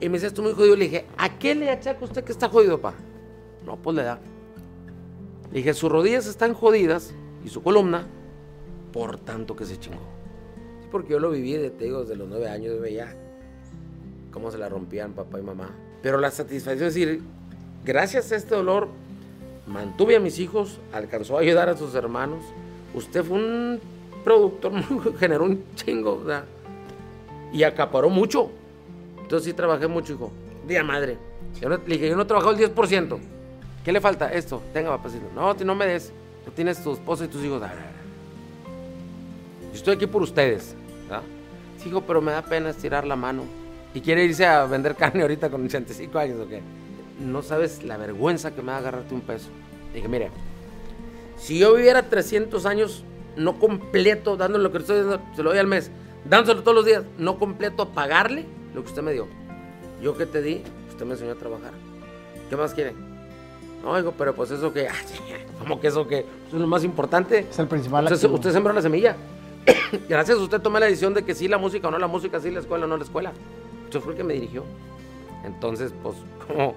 Y me dice, estoy muy jodido. Le dije, ¿a qué le achaca usted que está jodido, pa? No, pues le da. Le dije, sus rodillas están jodidas y su columna por tanto que se chingó. Sí, porque yo lo viví, de, te digo, desde los nueve años, veía cómo se la rompían papá y mamá. Pero la satisfacción es decir, gracias a este dolor, mantuve a mis hijos, alcanzó a ayudar a sus hermanos. Usted fue un productor, generó un chingo, ¿verdad? y acaparó mucho. Entonces sí trabajé mucho, hijo. Día madre. Yo le dije, yo no he trabajado el 10%. ¿Qué le falta? Esto. Tenga, papacito. No, no me des. Tú tienes tu esposa y tus hijos. Ah, Yo estoy aquí por ustedes. ¿verdad? Sí, hijo, pero me da pena estirar la mano. ¿Y quiere irse a vender carne ahorita con 85 años o qué? No sabes la vergüenza que me da agarrarte un peso. Dije, mire, si yo viviera 300 años, no completo, dándole lo que estoy dando, se lo doy al mes, dándoselo todos los días, no completo, pagarle lo que usted me dio. Yo que te di, usted me enseñó a trabajar. ¿Qué más quiere? No, hijo, pero pues eso que, ¿cómo que eso que? Eso es lo más importante. Es el principal Usted, activo. usted sembró la semilla. Gracias a usted tomé la decisión de que sí la música o no la música, sí la escuela o no la escuela. Usted fue el que me dirigió. Entonces, pues, ¿cómo,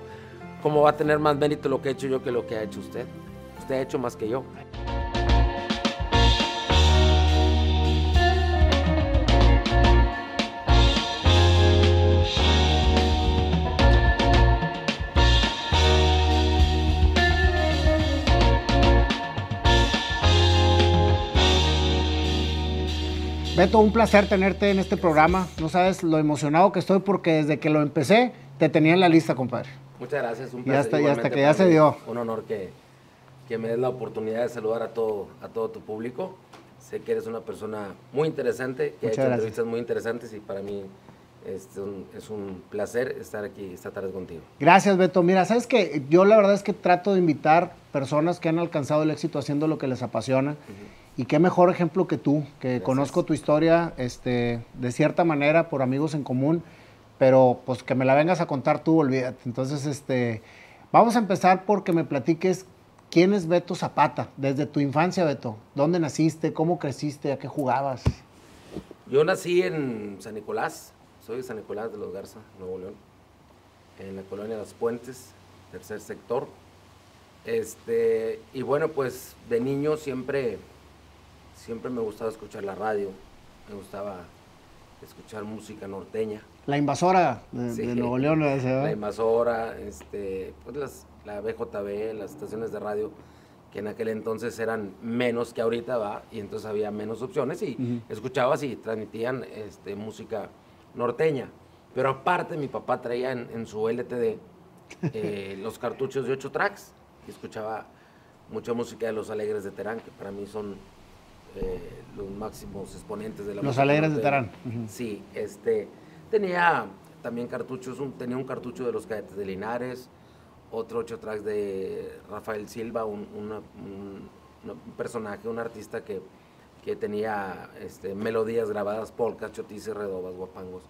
¿cómo va a tener más mérito lo que he hecho yo que lo que ha hecho usted? Usted ha hecho más que yo. Beto, un placer tenerte en este programa. No sabes lo emocionado que estoy porque desde que lo empecé te tenía en la lista, compadre. Muchas gracias, un Y placer. hasta- y hasta que ya se dio. Un honor que, que me des la oportunidad de saludar a todo, a todo tu público. Sé que eres una persona muy interesante, que Muchas ha hecho gracias. entrevistas muy interesantes y para mí es un, es un placer estar aquí esta tarde contigo. Gracias, Beto. Mira, sabes que yo la verdad es que trato de invitar personas que han alcanzado el éxito haciendo lo que les apasiona. Y qué mejor ejemplo que tú, que conozco tu historia este, de cierta manera por amigos en común, pero pues que me la vengas a contar tú, olvídate. Entonces, este, vamos a empezar porque me platiques quién es Beto Zapata, desde tu infancia, Beto. ¿Dónde naciste? ¿Cómo creciste? ¿A qué jugabas? Yo nací en San Nicolás, soy de San Nicolás de los Garza, Nuevo León, en la colonia Las Puentes, tercer sector. Este, y bueno, pues de niño siempre, siempre me gustaba escuchar la radio, me gustaba escuchar música norteña. La invasora de, Sí. de Nuevo León. La invasora, este, pues las, la BJB, las estaciones de radio, que en aquel entonces eran menos que ahorita, va, y entonces había menos opciones y escuchabas y transmitían este, música norteña. Pero aparte mi papá traía en, en su LTD eh, los cartuchos de 8 tracks y escuchaba mucha música de Los Alegres de Terán, que para mí son eh, los máximos exponentes de la Los Alegres de ujú. Sí, este, tenía también cartuchos, un- tenía un cartucho de los cadetes de Linares, otro ocho tracks de Rafael Silva, un, una- un- una- un personaje, un artista que, que tenía este, melodías grabadas, polcas, chotis, redobas, guapangos.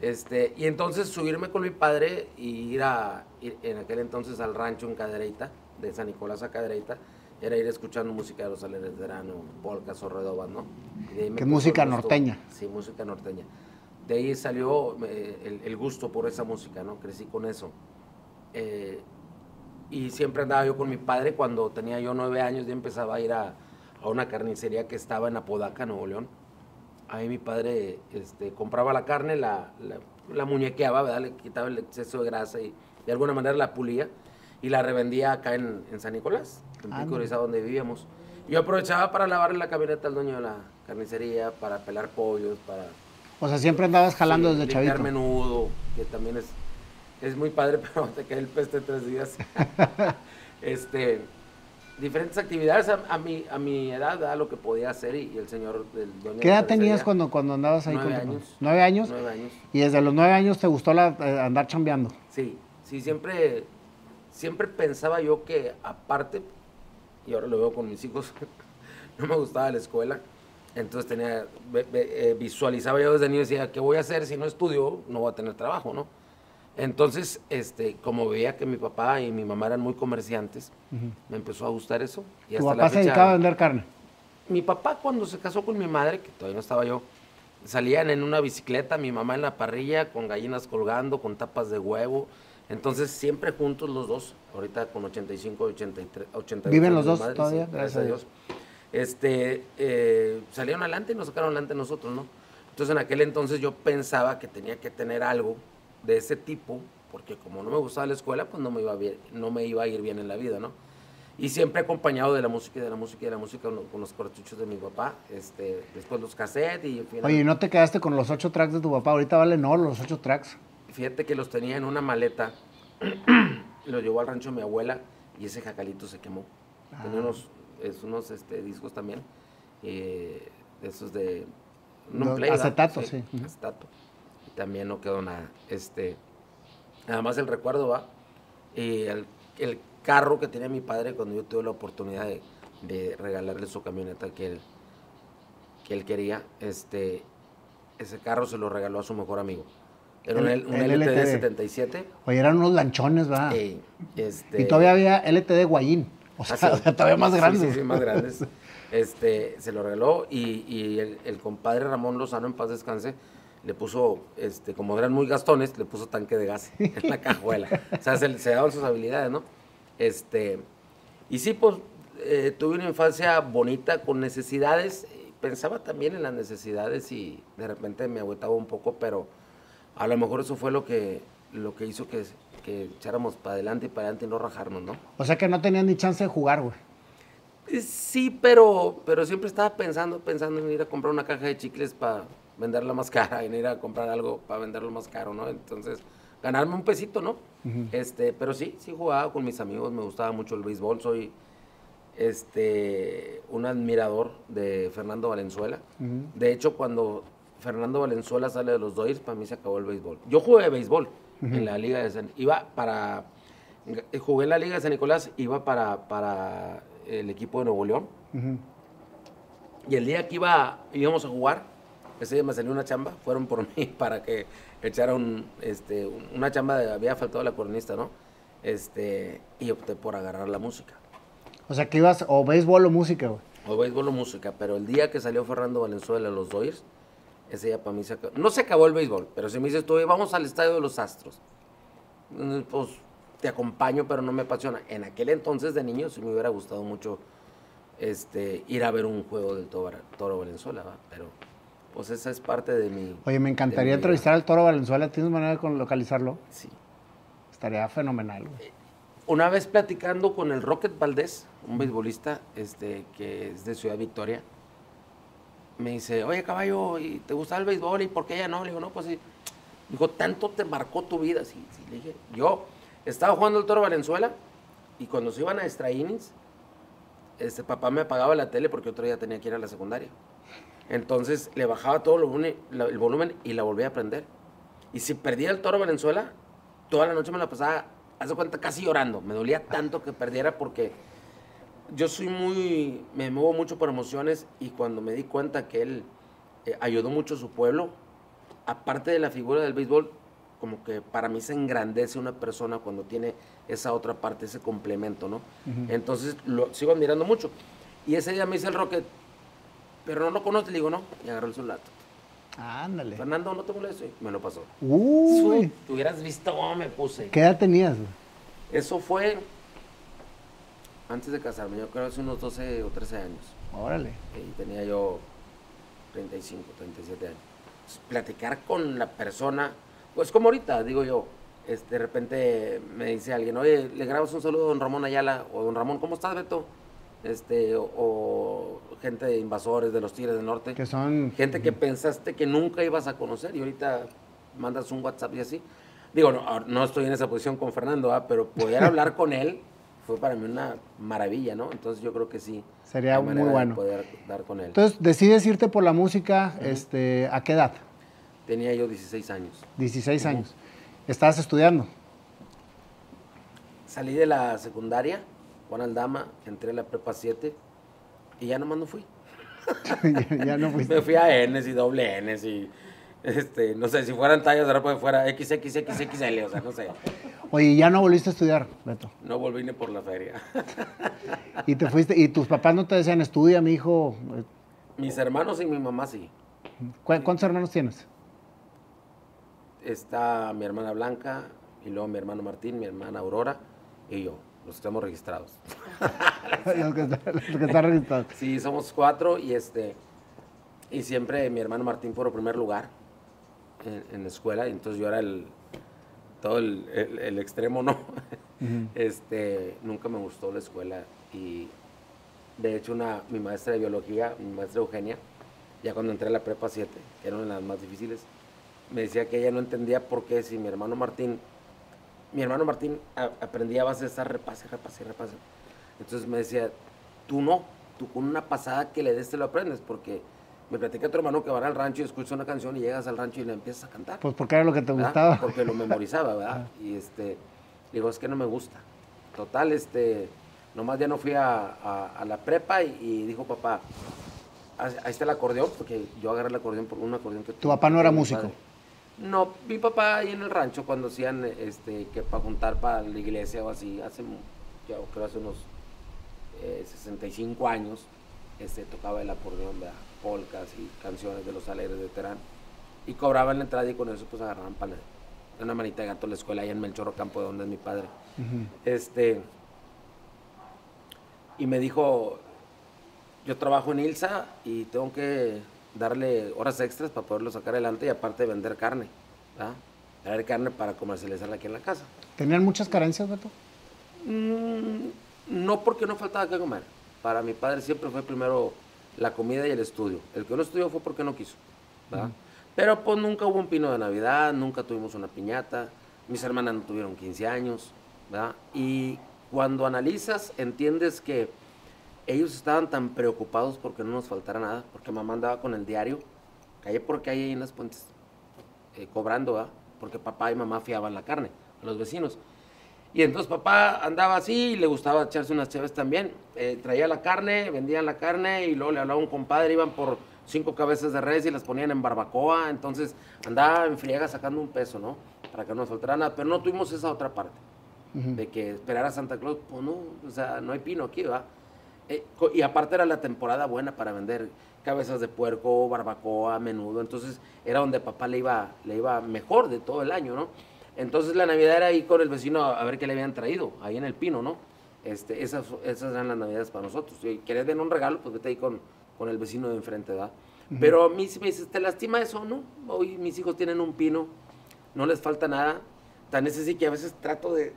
Este, y entonces subirme con mi padre y ir a, ir en aquel entonces al rancho en Cadereyta, de San Nicolás a Cadereyta, era ir escuchando música de los Aleres de Verano, polcas o redobas, ¿no? Empezó música norteña. Sí, música norteña. De ahí salió eh, el, el gusto por esa música, ¿no? Crecí con eso. Eh, y siempre andaba yo con mi padre. Cuando tenía yo nueve años, ya empezaba a ir a, a una carnicería que estaba en Apodaca, Nuevo León. Ahí mi padre este, compraba la carne, la, la, la muñequeaba, ¿verdad? Le quitaba el exceso de grasa y de alguna manera la pulía y la revendía acá en, en San Nicolás, en Pico. Orizaba, donde vivíamos. Yo aprovechaba para lavarle la camioneta al dueño de la carnicería, para pelar pollos, para O sea, siempre andabas jalando Sí, desde chavito. menudo, que también es, es muy padre, pero te cae el peste tres días. este, diferentes actividades a, a mi, a mi edad, ¿verdad? lo que podía hacer y, y el señor del dueño ¿Qué de la edad tenías cuando, cuando andabas ahí Nueve años. ¿Nueve años? Nueve años. Y desde los nueve años te gustó la- eh, andar chambeando. Sí, sí, siempre, siempre pensaba yo que aparte, y ahora lo veo con mis hijos, no me gustaba la escuela, entonces tenía, eh, visualizaba yo desde niño y decía, ¿qué voy a hacer si no estudio? No voy a tener trabajo, ¿no? Entonces, este, como veía que mi papá y mi mamá eran muy comerciantes, me empezó a gustar eso. Y Tu hasta papá la se fecha- dedicaba a vender carne. mi papá cuando se casó con mi madre, que todavía no estaba yo, salían en una bicicleta, mi mamá en la parrilla, con gallinas colgando, con tapas de huevo. Entonces, siempre juntos los dos, ahorita con 85, 83, 88 ¿Viven los dos todavía? sí, gracias a Dios. Este, eh, salieron adelante y nos sacaron adelante nosotros, ¿no? Entonces, en aquel entonces yo pensaba que tenía que tener algo de ese tipo, porque como no me gustaba la escuela, pues no me iba, bien, no me iba a ir bien en la vida, ¿no? Y siempre acompañado de la música y de la música y de la música con, los cartuchos de mi papá, este, después los cassettes y en fin. Oye, ¿y no te quedaste con los ocho tracks de tu papá? Ahorita vale no los ocho tracks. Fíjate que los tenía en una maleta, lo llevó al rancho de mi abuela y ese jacalito se quemó. Tenía Ah. unos, es, unos este, discos también, eh, esos de... Los play, ¿verdad? acetato, sí. Acetato. Y también no quedó nada. Este, nada más el recuerdo, ¿va? El carro que tenía mi padre cuando yo tuve la oportunidad de, de regalarle su camioneta que él, que él quería, este, ese carro se lo regaló a su mejor amigo. Era un, El- L- un el LTD LTD. 77. Oye, eran unos lanchones, ¿verdad? este, Y todavía había LTD Guayín. O sea, Ah, sí. o sea, todavía más grandes. Sí, sí, más grandes. Este, se lo regaló y, y el, el compadre Ramón Lozano, en paz descanse, le puso, este, como eran muy gastones, le puso tanque de gas en la cajuela. O sea, se, se daban sus habilidades, ¿no? Este, y sí, pues, eh, tuve una infancia bonita, con necesidades. Pensaba también en las necesidades y de repente me agüitaba un poco, pero a lo mejor eso fue lo que, lo que hizo que, que echáramos para adelante y para adelante y no rajarnos, ¿no? O sea que no tenían ni chance de jugar, güey. Eh, Sí, pero, pero siempre estaba pensando, pensando en ir a comprar una caja de chicles para venderla más cara, en ir a comprar algo para venderlo más caro, ¿no? Entonces, ganarme un pesito, ¿no? este, pero sí, sí jugaba con mis amigos, me gustaba mucho el béisbol, soy este, un admirador de Fernando Valenzuela. De hecho, cuando Fernando Valenzuela sale de los Dodgers, para mí se acabó el béisbol. Yo jugué béisbol en la Liga de San... Iba para... Jugué en la Liga de San Nicolás, iba para, para el equipo de Nuevo León. Y el día que iba, íbamos a jugar, ese día me salió una chamba, fueron por mí para que echara un, este, un- una chamba, de, había faltado la coronista, ¿no? Este, y opté por agarrar la música. O sea que ibas o béisbol o música, güey. O béisbol o música, pero el día que salió Fernando Valenzuela a los Dodgers, ese día para mí se acabó. No se acabó el béisbol, pero si me dices tú, "Oye, vamos al estadio de los Astros. Mm, Pues te acompaño, pero no me apasiona. En aquel entonces de niño sí me hubiera gustado mucho este, ir a ver un juego del Toro, Toro Valenzuela, ¿va? pero pues esa es parte de mi... Oye, me encantaría entrevistar al Toro Valenzuela. ¿Tienes manera de localizarlo? Sí. Estaría fenomenal, güey. Una vez platicando con el Rocket Valdés, un beisbolista este, que es de Ciudad Victoria, me dice, oye caballo, ¿y ¿te gusta el béisbol? ¿Y por qué ya no? Le digo, no, pues sí. Dijo, ¿tanto te marcó tu vida? Sí, sí, le dije, yo estaba jugando el Toro Valenzuela y cuando se iban a extra este papá me apagaba la tele porque otro día tenía que ir a la secundaria. Entonces le bajaba todo el volumen, y la volvía a prender. Y si perdía el Toro Valenzuela, toda la noche me la pasaba, haz de cuenta, casi llorando. Me dolía tanto que perdiera porque yo soy muy, me muevo mucho por emociones y cuando me di cuenta que él eh, ayudó mucho a su pueblo, aparte de la figura del béisbol, como que para mí se engrandece una persona cuando tiene esa otra parte, ese complemento, ¿no? Entonces lo sigo admirando mucho. Y ese día me dice el Rocket, pero no lo conoces, le digo, no, y agarró el celular. Ándale. Fernando, no te molestes, y me lo pasó. Uy. Tú hubieras visto cómo me puse. ¿Qué edad tenías? Eso fue antes de casarme, yo creo hace unos 12 o 13 años. Órale. Y tenía yo 35, 37 años. Entonces, platicar con la persona, pues como ahorita, digo yo, este, de repente me dice alguien, oye, le grabas un saludo a don Ramón Ayala, o don Ramón, ¿cómo estás, Beto? Este, o, o gente de invasores de los Tigres del Norte. Que son... Gente que pensaste que nunca ibas a conocer y ahorita mandas un WhatsApp y así. Digo, no, no estoy en esa posición con Fernando, ¿ah? pero poder hablar con él fue para mí una maravilla, ¿no? Entonces yo creo que sí. Sería muy bueno. poder dar con él. Entonces, decides irte por la música, este, ¿a qué edad? Tenía yo 16 años. 16 años. ¿Estabas estudiando? Salí de la secundaria, Juan Aldama, entré a la prepa 7 y ya nomás no fui. ya, ya no fuiste. Me fui a Ns y doble Ns y, este, no sé, si fueran tallas de ropa fuera XXXXL, o sea, no sé. Oye, ya no volviste a estudiar, Beto. No volví ni por la feria. Y te fuiste, y tus papás no te decían, estudia, mi hijo. Mis hermanos y mi mamá sí. ¿Cu- ¿Cuántos hermanos tienes? Está mi hermana Blanca, y luego mi hermano Martín, mi hermana Aurora y yo. Los estamos registrados. los, que están, los que están registrados. Sí, somos cuatro y este y siempre mi hermano Martín por primer lugar en, en la escuela, y entonces yo era el todo el, el- el extremo, ¿no? Este, nunca me gustó la escuela y de hecho una, mi maestra de biología, mi maestra Eugenia, ya cuando entré a la prepa 7, que era una de las más difíciles, me decía que ella no entendía por qué si mi hermano Martín, mi hermano Martín a- aprendía a base de estar repase, repase, repase. Entonces me decía, tú no, tú con una pasada que le des te lo aprendes, porque me platica tu hermano que va al rancho y escucha una canción y llegas al rancho y le empiezas a cantar. Pues porque era lo que te ¿verdad? gustaba. Porque lo memorizaba, ¿verdad? Y este, digo, es que no me gusta. Total, este, nomás ya no fui a, a- a la prepa y, y dijo papá, "Ah, ahí está el acordeón, porque yo agarré el acordeón por un acordeón que ¿Tu papá no era músico? padre. No, mi papá ahí en el rancho cuando hacían, este, que para juntar para la iglesia o así, hace, yo creo hace unos eh, 65 años, este, tocaba el acordeón, ¿verdad? Polcas y canciones de los alegres de Terán. Y cobraban la entrada y con eso pues agarraban para una manita de gato a la escuela ahí en Melchorro Campo, de donde es mi padre. Ujú. Este, y me dijo, yo trabajo en Ilsa y tengo que darle horas extras para poderlo sacar adelante y aparte vender carne, ¿verdad? Traer carne para comercializarla aquí en la casa. ¿Tenían muchas carencias, Beto? Mm, no porque no faltaba que comer. Para mi padre siempre fue primero la comida y el estudio. El que no estudió fue porque no quiso. ¿verdad? Pero pues nunca hubo un pino de Navidad, nunca tuvimos una piñata. Mis hermanas no tuvieron 15 años. ¿verdad? Y cuando analizas, entiendes que ellos estaban tan preocupados porque no nos faltara nada, porque mamá andaba con el diario, calle por calle ahí en las puentes, eh, cobrando, ¿verdad? porque papá y mamá fiaban la carne a los vecinos. Y entonces papá andaba así, y le gustaba echarse unas cheves también. Eh, traía la carne, vendían la carne y luego le hablaba a un compadre, iban por cinco cabezas de res y las ponían en barbacoa. Entonces andaba en friega sacando un peso, ¿no? Para que no nos faltara nada. Pero no tuvimos esa otra parte, de que esperar a Santa Claus, pues no, o sea, no hay pino aquí, ¿va? Eh, y aparte era la temporada buena para vender cabezas de puerco, barbacoa, menudo. Entonces era donde papá le iba, le iba mejor de todo el año, ¿no? Entonces la Navidad era ahí con el vecino a ver qué le habían traído, ahí en el pino, ¿no? Este, esas, esas eran las Navidades para nosotros. Si querés dar un regalo, pues vete ahí con, con el vecino de enfrente, ¿verdad? Pero a mí si me dices, ¿te lastima eso, no? Hoy mis hijos tienen un pino, no les falta nada. Tan es así que a veces trato de...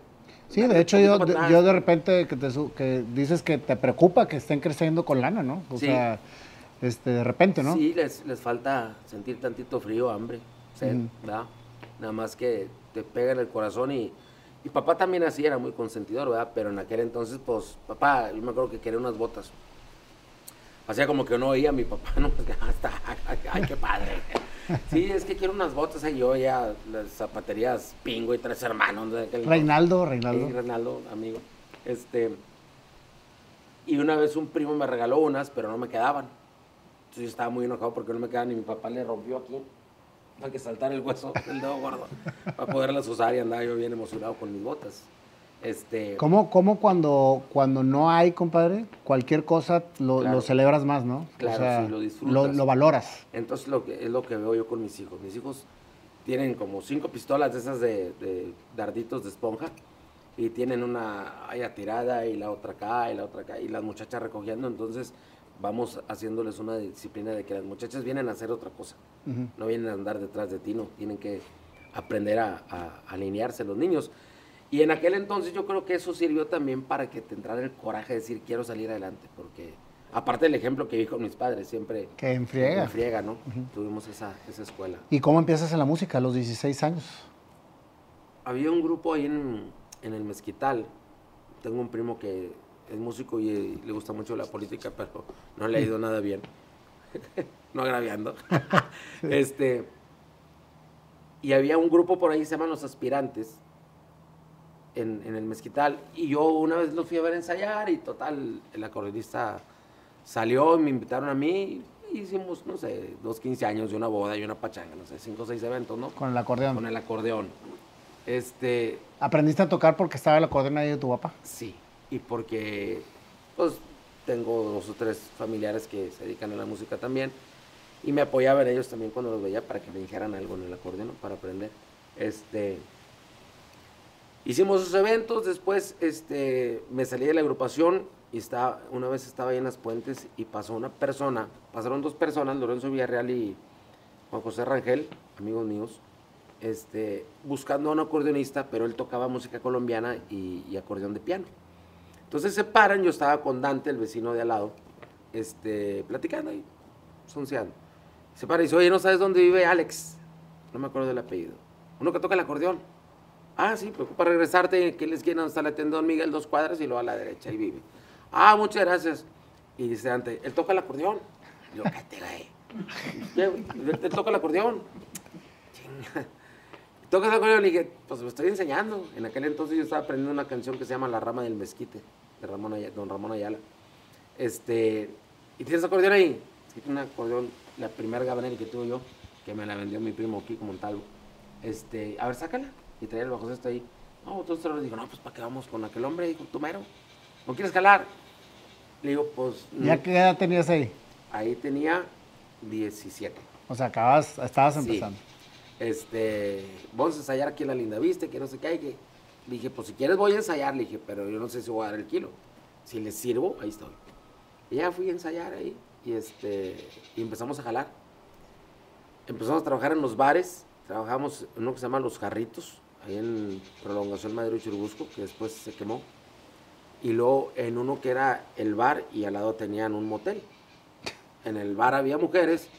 Sí, de hecho yo, yo de repente que, te, que dices que te preocupa que estén creciendo con lana, ¿no? O Sí. sea, este, de repente, ¿no? Sí, les, les falta sentir tantito frío, hambre, sed. ¿verdad? Nada más que te pega en el corazón y, y papá también así era muy consentidor, ¿verdad? Pero en aquel entonces, pues, papá, yo me acuerdo que quería unas botas. Hacía como que no oía a mi papá, ¿no? Pues, hasta, ay, qué padre. Sí, es que quiero unas botas, y yo ya, las zapaterías Pingo y tres hermanos. de aquel entonces. Reinaldo, Sí, Reinaldo. Reinaldo, amigo. Este, y una vez un primo me regaló unas, pero no me quedaban. Entonces yo estaba muy enojado porque no me quedaban y mi papá le rompió aquí para que saltara el hueso del dedo gordo para poderlas usar y andaba yo bien emocionado con mis botas. Este, ¿Cómo, cómo cuando, cuando no hay, compadre, cualquier cosa lo, Claro. lo celebras más, ¿no? Claro, sí, lo disfrutas. Lo, lo valoras. Entonces lo que, es lo que veo yo con mis hijos. Mis hijos tienen como cinco pistolas de esas de, de darditos de esponja y tienen una allá tirada y la otra acá y la otra acá y las muchachas recogiendo. Entonces vamos haciéndoles una disciplina de que las muchachas vienen a hacer otra cosa. Ujú. No vienen a andar detrás de ti, no. Tienen que aprender a, a- a alinearse los niños. Y en aquel entonces yo creo que eso sirvió también para que te entrara el coraje de decir quiero salir adelante. Porque aparte del ejemplo que vi con mis padres, siempre... Que enfriega. En friega, ¿no? Tuvimos esa, esa escuela. ¿Y cómo empiezas en la música a los 16 años? Había un grupo ahí en, en el Mezquital. Tengo un primo que es músico y eh, le gusta mucho la política, pero no le ha ido nada bien. no agraviando. este, y había un grupo por ahí, se llaman Los Aspirantes, en, en el Mezquital. Y yo una vez los fui a ver ensayar y total, el acordeonista salió me invitaron a mí. y Hicimos, no sé, dos 15 años y una boda y una pachanga, no sé, cinco o seis eventos, ¿no? Con el acordeón. Con el acordeón. Este, ¿Aprendiste a tocar porque estaba el acordeón ahí de tu papá? sí. Y porque, pues, tengo dos o tres familiares que se dedican a la música también. Y me apoyaba en ellos también cuando los veía para que me dijeran algo en el acordeón, para aprender. Este, hicimos esos eventos, después este, me salí de la agrupación y estaba, una vez estaba ahí en las puentes y pasó una persona, pasaron dos personas, Lorenzo Villarreal y Juan José Rangel, amigos míos, este, buscando a un acordeonista, pero él tocaba música colombiana y, acordeón de piano. Entonces se paran, yo estaba con Dante, el vecino de al lado, este, platicando ahí, sonciando. Se para y dice, oye, ¿no sabes dónde vive Alex? No me acuerdo del apellido. Uno que toca el acordeón. Ah, sí, preocupa regresarte, que les quieren está la tienda Don Miguel, dos cuadras y luego a la derecha, ahí vive. Ah, muchas gracias. Y dice Dante, él toca el acordeón. Yo, ¿qué te Él toca el acordeón. Chinga. Toca el acordeón y dije, pues me estoy enseñando. En aquel entonces yo estaba aprendiendo una canción que se llama La rama del mezquite, de Ramón don Ramón Ayala. Este, ¿y tienes acordeón ahí? Sí, un acordeón, la primera gabanera que tuve yo, que me la vendió mi primo Kiko Montalvo. Este, a ver, sácala. Y traía el bajo esto ahí. No, entonces le dijo, no, pues para qué vamos con aquel hombre, dijo, tú mero. ¿No quieres jalar? Le digo, pues. ¿Ya qué edad tenías ahí? Ahí tenía 17. O sea, acabas, estabas empezando este, vamos a ensayar aquí en la linda vista, que no sé qué hay que. Le dije, pues si quieres voy a ensayar, le dije, pero yo no sé si voy a dar el kilo. Si les sirvo, ahí estoy. Y ya fui a ensayar ahí y, este, y empezamos a jalar. Empezamos a trabajar en los bares, trabajamos en uno que se llama Los Jarritos, ahí en Prolongación Madero y Churubusco, que después se quemó. Y luego en uno que era el bar y al lado tenían un motel. En el bar había mujeres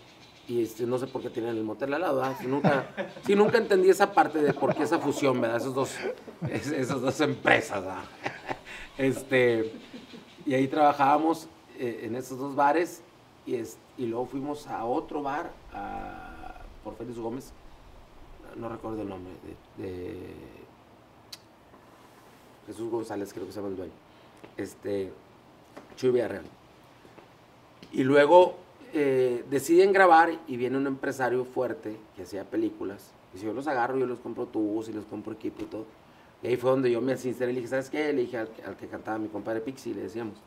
y este, no sé por qué tienen el motel al lado, Si nunca, si nunca entendí esa parte de por qué esa fusión, ¿verdad? Esos dos, esas dos empresas, Este, y ahí trabajábamos eh, en esos dos bares y, y luego fuimos a otro bar, por Félix Gómez, no recuerdo el nombre, de, Jesús González, creo que se llama el dueño, este, Chuy Villarreal. Y luego eh, deciden grabar y viene un empresario fuerte que hacía películas. Y si yo los agarro, yo los compro tubos y los compro equipo y todo. Y ahí fue donde yo me sinceré y le dije, ¿sabes qué? Le dije al, que cantaba mi compadre Pixie, le decíamos.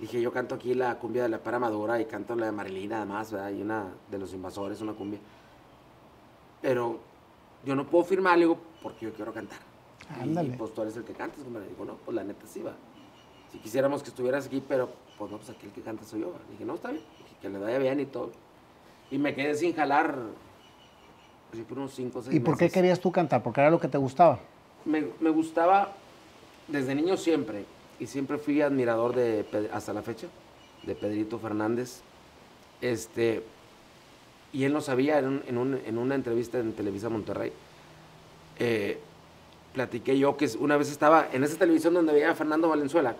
Dije, yo canto aquí la cumbia de la para madura y canto la de Marilina además, ¿verdad? Y una de los invasores, una cumbia. Pero yo no puedo firmar, le digo, porque yo quiero cantar. Ándale. Y, pues tú eres el que cantas, me dijo, no, pues la neta sí va. Si quisiéramos que estuvieras aquí, pero pues no, pues aquí el que canta soy yo. dije, no, está bien que le vaya bien y todo. Y me quedé sin jalar pues, por unos 5 o 6 ¿Y por qué querías tú cantar? ¿Porque era lo que te gustaba? Me, me, gustaba desde niño siempre. Y siempre fui admirador de, hasta la fecha, de Pedrito Fernández. Este, y él no sabía, en, en, en una entrevista en Televisa Monterrey, eh, platiqué yo que una vez estaba en esa televisión donde veía a Fernando Valenzuela,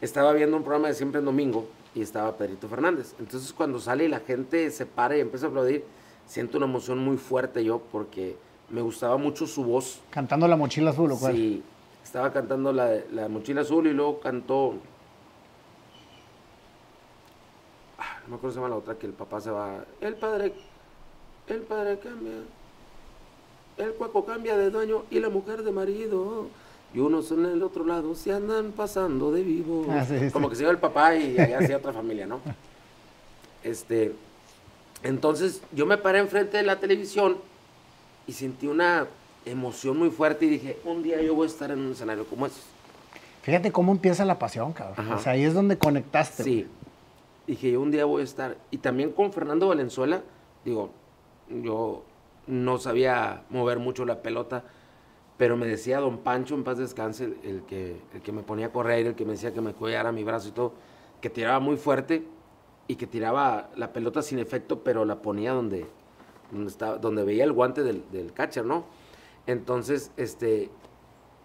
estaba viendo un programa de Siempre en Domingo y estaba Pedrito Fernández. Entonces cuando sale y la gente se para y empieza a aplaudir, siento una emoción muy fuerte yo porque me gustaba mucho su voz. Cantando La Mochila Azul, ¿o cuál? Sí, estaba cantando la, la Mochila Azul y luego cantó... Ah, no me acuerdo se llama la otra, que el papá se va... El padre... El padre cambia... El cuaco cambia de dueño y la mujer de marido y unos en el otro lado se andan pasando de vivo. Ah, Como que se iba el papá y allá hacía otra familia, ¿no? Este, entonces yo me paré enfrente de la televisión y sentí una emoción muy fuerte y dije, un día yo voy a estar en un escenario como ese. Fíjate cómo empieza la pasión, cabrón. O sea, ahí es donde conectaste. Sí. Dije, yo un día voy a estar. Y también con Fernando Valenzuela, digo, yo no sabía mover mucho la pelota pero me decía don Pancho, en paz descanse, el, que, el que me ponía a correr, el que me decía que me cuidara mi brazo y todo, que tiraba muy fuerte y que tiraba la pelota sin efecto, pero la ponía donde, donde, estaba, donde veía el guante del, del catcher, ¿no? Entonces, este,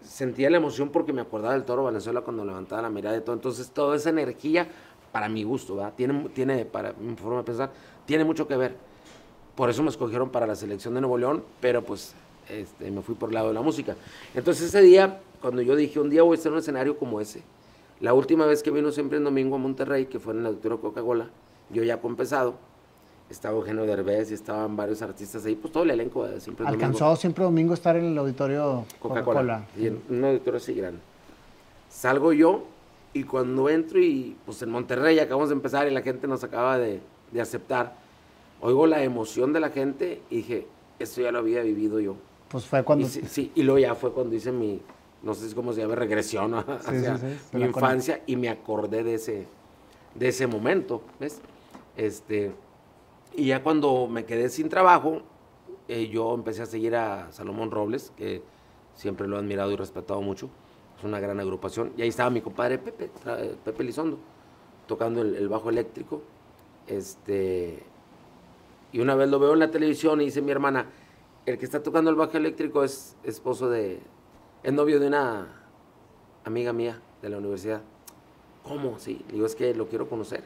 sentía la emoción porque me acordaba del toro Venezuela cuando levantaba la mirada y todo. Entonces, toda esa energía, para mi gusto, ¿verdad? Tiene, tiene, para mi forma de pensar, tiene mucho que ver. Por eso me escogieron para la selección de Nuevo León, pero pues este, me fui por el lado de la música. Entonces ese día, cuando yo dije, un día voy a estar en un escenario como ese, la última vez que vino siempre en domingo a Monterrey, que fue en el auditorio Coca-Cola, yo ya compensado, estaba Eugenio Derbez y estaban varios artistas ahí, pues todo el elenco de siempre ¿Alcanzó siempre domingo estar en el auditorio Coca-Cola? y en un auditorio así grande. Salgo yo y cuando entro y pues en Monterrey acabamos de empezar y la gente nos acaba de, de aceptar, oigo la emoción de la gente y dije, esto ya lo había vivido yo. Pues fue cuando... Y sí, sí, y luego ya fue cuando hice mi, no sé cómo se llama, regresión ¿no? hacia sí, mi infancia y me acordé de ese, de ese momento, ¿ves? Este, y ya cuando me quedé sin trabajo, eh, yo empecé a seguir a Salomón Robles, que siempre lo he admirado y respetado mucho. Es una gran agrupación. Y ahí estaba mi compadre Pepe, Pepe Lizondo, tocando el, el bajo eléctrico. Este, y una vez lo veo en la televisión y dice mi hermana, el que está tocando el bajo eléctrico es esposo de, es novio de una amiga mía de la universidad. ¿Cómo? Sí, digo, es que lo quiero conocer.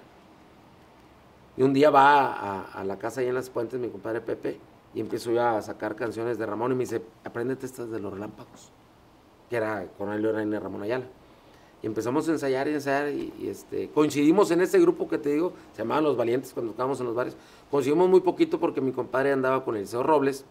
Y un día va a, la casa ahí en las puentes, mi compadre Pepe, y empiezo yo a sacar canciones de Ramón y me dice, apréndete estas de los relámpagos, que era Cornelio Reina y Ramón Ayala. Y empezamos a ensayar y ensayar y, este, coincidimos en este grupo que te digo, se llamaban Los Valientes cuando tocábamos en los bares. Coincidimos muy poquito porque mi compadre andaba con Eliseo Robles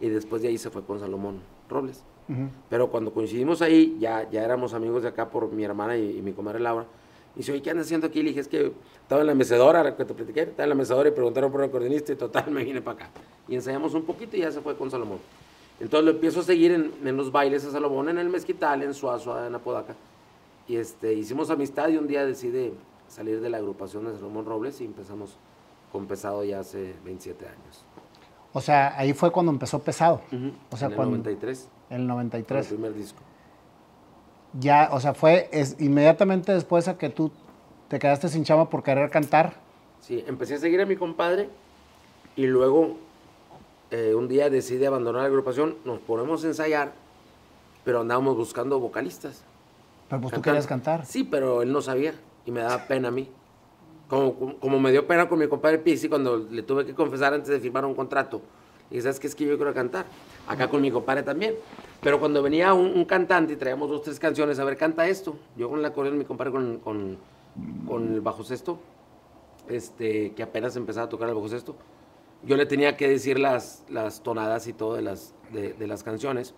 y después de ahí se fue con Salomón Robles. Ujú. Pero cuando coincidimos ahí, ya, ya éramos amigos de acá por mi hermana y, y mi comadre Laura. Y dice, oye, ¿qué andas haciendo aquí? Le dije, es que estaba en la mecedora, la que te platiqué, estaba en la mecedora y preguntaron por el acordeonista y total, me vine para acá. Y ensayamos un poquito y ya se fue con Salomón. Entonces lo empiezo a seguir en, en los bailes a Salomón, en el Mezquital, en Suazua, en Apodaca. Y este, hicimos amistad y un día decide salir de la agrupación de Salomón Robles y empezamos con Pesado ya hace 27 años. O sea, ahí fue cuando empezó pesado. O sea, en el cuando... 93, En el el 93. primer disco. Ya, o sea, fue es, inmediatamente después a que tú te quedaste sin chama por querer cantar. Sí, empecé a seguir a mi compadre y luego eh, un día decidí abandonar la agrupación, nos ponemos a ensayar, pero andábamos buscando vocalistas. Pero pues tú Cantando. querías cantar. Sí, pero él no sabía y me daba pena a mí. Como, como, me dio pena con mi compadre Pizzi cuando le tuve que confesar antes de firmar un contrato. Y sabes que es que yo quiero cantar. Acá con mi compadre también. Pero cuando venía un, un cantante y traíamos dos, tres canciones, a ver, canta esto. Yo con el acordeón, mi compadre con, con, con el bajo sexto, este, que apenas empezaba a tocar el bajo sexto. Yo le tenía que decir las, las tonadas y todo de las, de, de las canciones.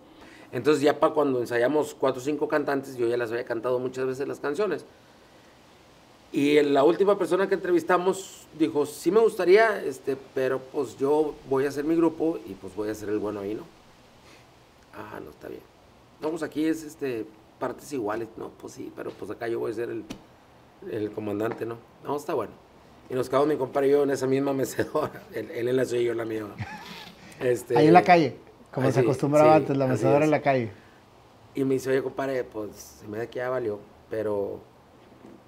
Entonces ya para cuando ensayamos cuatro o cinco cantantes, yo ya las había cantado muchas veces las canciones. Y la última persona que entrevistamos dijo, sí me gustaría, este, pero pues yo voy a hacer mi grupo y pues voy a ser el bueno ahí, ¿no? Ah, no, está bien. No, pues aquí es este, partes iguales. No, pues sí, pero pues acá yo voy a ser el, el comandante, ¿no? No, está bueno. Y nos quedamos mi compadre y yo en esa misma mecedora. Él, él en la suya y yo en la mía. Este, Ahí en la calle, como ahí se acostumbraba sí, antes, la mecedora en la calle. Y me dice, oye, compadre, pues se me da que ya valió, pero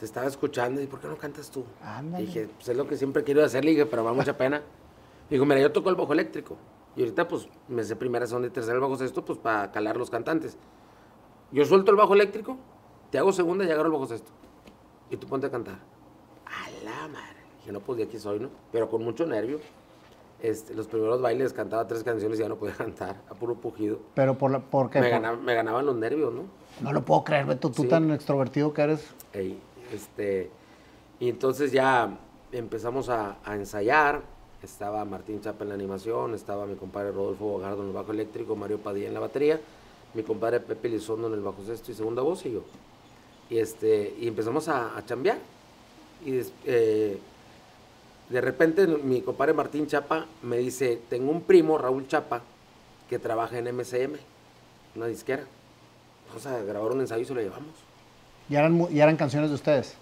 te estaba escuchando y ¿por qué no cantas tú? Ándale. Y dije, pues es lo que siempre quiero hacer, le dije, pero da mucha pena. Digo, mira, yo toco el bajo eléctrico. Y ahorita, pues, me sé primera, segunda y tercera el bajo sexto, pues, para calar los cantantes. Yo suelto el bajo eléctrico, te hago segunda y agarro el bajo sexto. Y tú ponte a cantar. A la madre. Dije, no, pues de aquí soy, ¿no? Pero con mucho nervio. Este, los primeros bailes cantaba tres canciones y ya no podía cantar, a puro pujido. Pero por la, ¿por qué? Me, Por- ganaba- me ganaban los nervios, ¿no? No lo puedo creer, Beto, tú Sí. tan extrovertido que eres. Ey, este, y entonces ya empezamos a, ensayar. Estaba Martín Chapa en la animación, estaba mi compadre Rodolfo Bogardo en el bajo eléctrico, Mario Padilla en la batería, mi compadre Pepe Lizondo en el bajo sexto y segunda voz y yo. Y, este, y empezamos a, a chambear. Y des- eh, de repente mi compadre Martín Chapa me dice, tengo un primo, Raúl Chapa, que trabaja en MCM, una disquera. Vamos a grabar un ensayo y se lo llevamos. Ya eran, ya eran canciones de ustedes.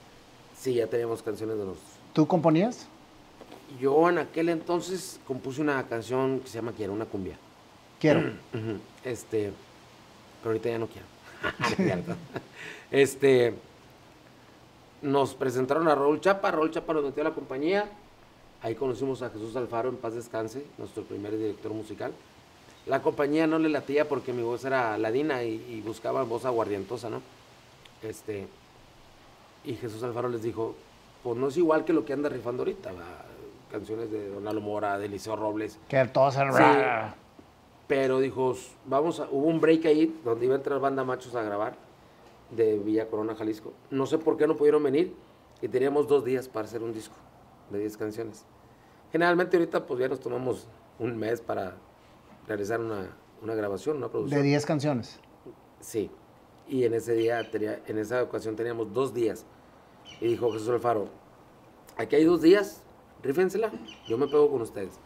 Sí, ya teníamos canciones de nosotros. ¿Tú componías? Yo en aquel entonces compuse una canción que se llama Quiero, una cumbia. Quiero. Este, pero ahorita ya no quiero. Este, nos presentaron a Raúl Chapa, Raúl Chapa nos metió a la compañía. Ahí conocimos a Jesús Alfaro, en paz descanse, nuestro primer director musical. La compañía no le latía porque mi voz era ladina y, y buscaba voz aguardientosa, ¿no? Este, y Jesús Alfaro les dijo, pues no es igual que lo que anda rifando ahorita, canciones de Donalo Mora, de Eliseo Robles, Que todos eran... Sí. pero dijo, vamos a, hubo un break ahí donde iba a entrar banda machos a grabar de Villa Corona, Jalisco. No sé por qué no pudieron venir y teníamos dos días para hacer un disco de 10 canciones. Generalmente ahorita pues ya nos tomamos un mes para realizar una, una grabación, una De producción. 10 canciones. Sí. Y en ese día, tenía, en esa ocasión teníamos dos días. Y dijo Jesús Alfaro, aquí hay dos días rífensela, yo me pego con ustedes.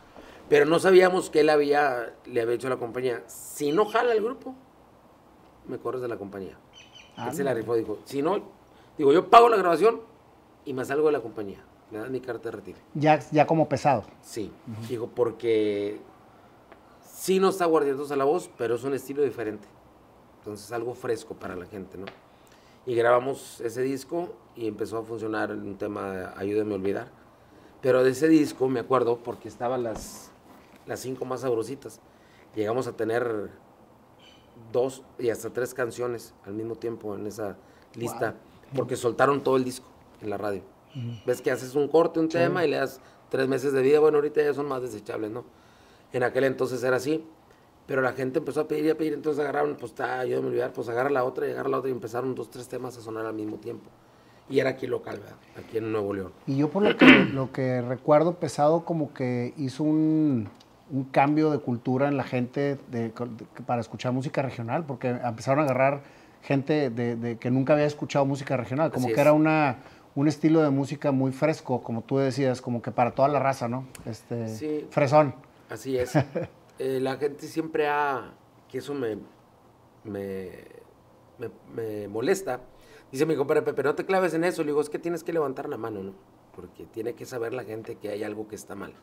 Pero no sabíamos que él había, le había dicho a la compañía, si no jala el grupo, me corres de la compañía. él se la rifó, dijo, si no, digo, yo pago la grabación y me salgo de la compañía. Me dan mi carta de retiro. Ya, ya como pesado. Sí, digo, porque sí no está guardiándose la voz, pero es un estilo diferente. Entonces algo fresco para la gente, ¿no? Y grabamos ese disco y empezó a funcionar un tema Ayúdame a olvidar. Pero de ese disco me acuerdo porque estaban las, las cinco más sabrositas. Llegamos a tener dos y hasta tres canciones al mismo tiempo en esa lista porque soltaron todo el disco en la radio. Ves que haces un corte, un tema y le das tres meses de vida. Bueno, ahorita ya son más desechables, ¿no? En aquel entonces era así. Pero la gente empezó a pedir y a pedir, entonces agarraron, pues está, yo me olvidar, pues agarra la otra y agarra la otra y empezaron dos, tres temas a sonar al mismo tiempo. Y era aquí local, ¿verdad? Aquí en Nuevo León. Y yo por lo que, lo que recuerdo, Pesado como que hizo un, un cambio de cultura en la gente de, para escuchar música regional, porque empezaron a agarrar gente de, que nunca había escuchado música regional, como que era una, un estilo de música muy fresco, como tú decías, como que para toda la raza, ¿no? Este, sí. Fresón. Así es. Eh, la gente siempre ha, que eso me, me, me, molesta. Dice mi compadre Pepe, no te claves en eso. Le digo, es que tienes que levantar la mano, ¿no? Porque tiene que saber la gente que hay algo que está mal.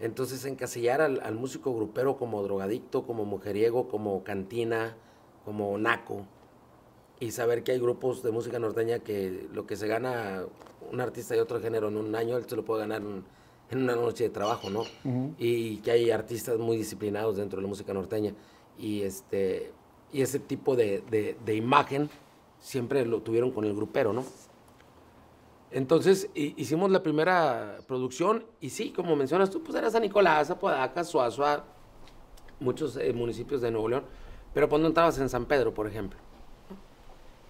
Entonces, encasillar al, músico grupero como drogadicto, como mujeriego, como cantina, como naco, y saber que hay grupos de música norteña que lo que se gana un artista de otro género en un año, él se lo puede ganar en, en una noche de trabajo, ¿no? Y que hay artistas muy disciplinados dentro de la música norteña. Y, este, y ese tipo de, de, imagen siempre lo tuvieron con el grupero, ¿no? Entonces hicimos la primera producción y sí, como mencionas tú, pues era San Nicolás, Apodaca, Suazua, muchos eh, municipios de Nuevo León, pero cuando entrabas en San Pedro, por ejemplo,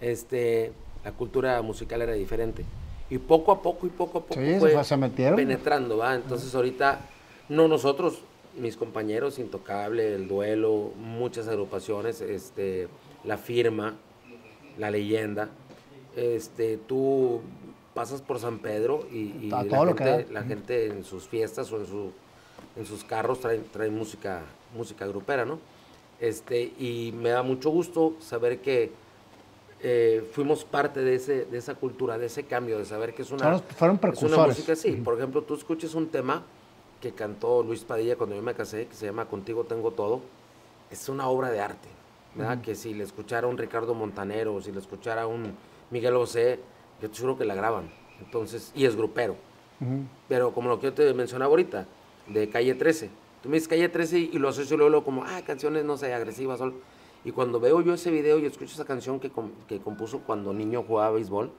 este, la cultura musical era diferente. Y poco a poco y poco a poco fue se metieron. penetrando, ¿va? Entonces ahorita, no nosotros, mis compañeros, Intocable, El Duelo, muchas agrupaciones, este, La Firma, La Leyenda, este, tú pasas por San Pedro y, la, gente, la gente en sus fiestas o en, su, en sus carros trae, trae música, música grupera, ¿no? Este, y me da mucho gusto saber que eh, fuimos parte de, ese, de esa cultura, de ese cambio, de saber que es una, fueron una música así. Por ejemplo, tú escuches un tema que cantó Luis Padilla cuando yo me casé, que se llama Contigo Tengo Todo, es una obra de arte, ¿verdad? Que si le escuchara un Ricardo Montanero, si le escuchara un Miguel José, yo te juro que la graban. Entonces, y es grupero. Pero como lo que yo te mencionaba ahorita, de Calle 13. Tú me dices Calle 13 y lo asocio luego como, ah, canciones, no sé, agresivas, solo y cuando veo yo ese video y escucho esa canción que, que compuso cuando niño jugaba béisbol,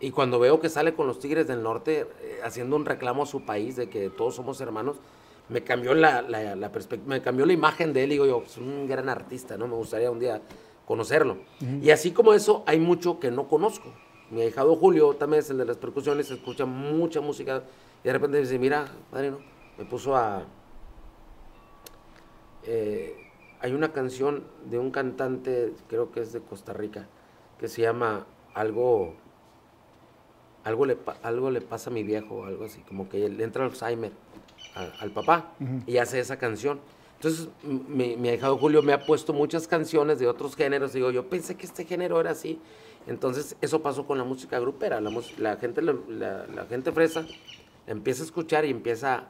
y cuando veo que sale con los Tigres del Norte eh, haciendo un reclamo a su país de que todos somos hermanos, me cambió la, la, la me cambió la imagen de él. Y digo yo, es un gran artista, ¿no? Me gustaría un día conocerlo. Y así como eso, hay mucho que no conozco. Mi ahijado Julio, también es el de las percusiones, escucha mucha música. Y de repente dice, mira, padre, ¿no? Me puso a... Eh, hay una canción de un cantante, creo que es de Costa Rica, que se llama Algo, algo, le, algo le pasa a mi viejo, algo así, como que le entra Alzheimer al papá y hace esa canción. Entonces, mi, mi ahijado Julio me ha puesto muchas canciones de otros géneros. Digo, yo pensé que este género era así. Entonces, eso pasó con la música grupera. La, la gente, la, la gente fresa empieza a escuchar y empieza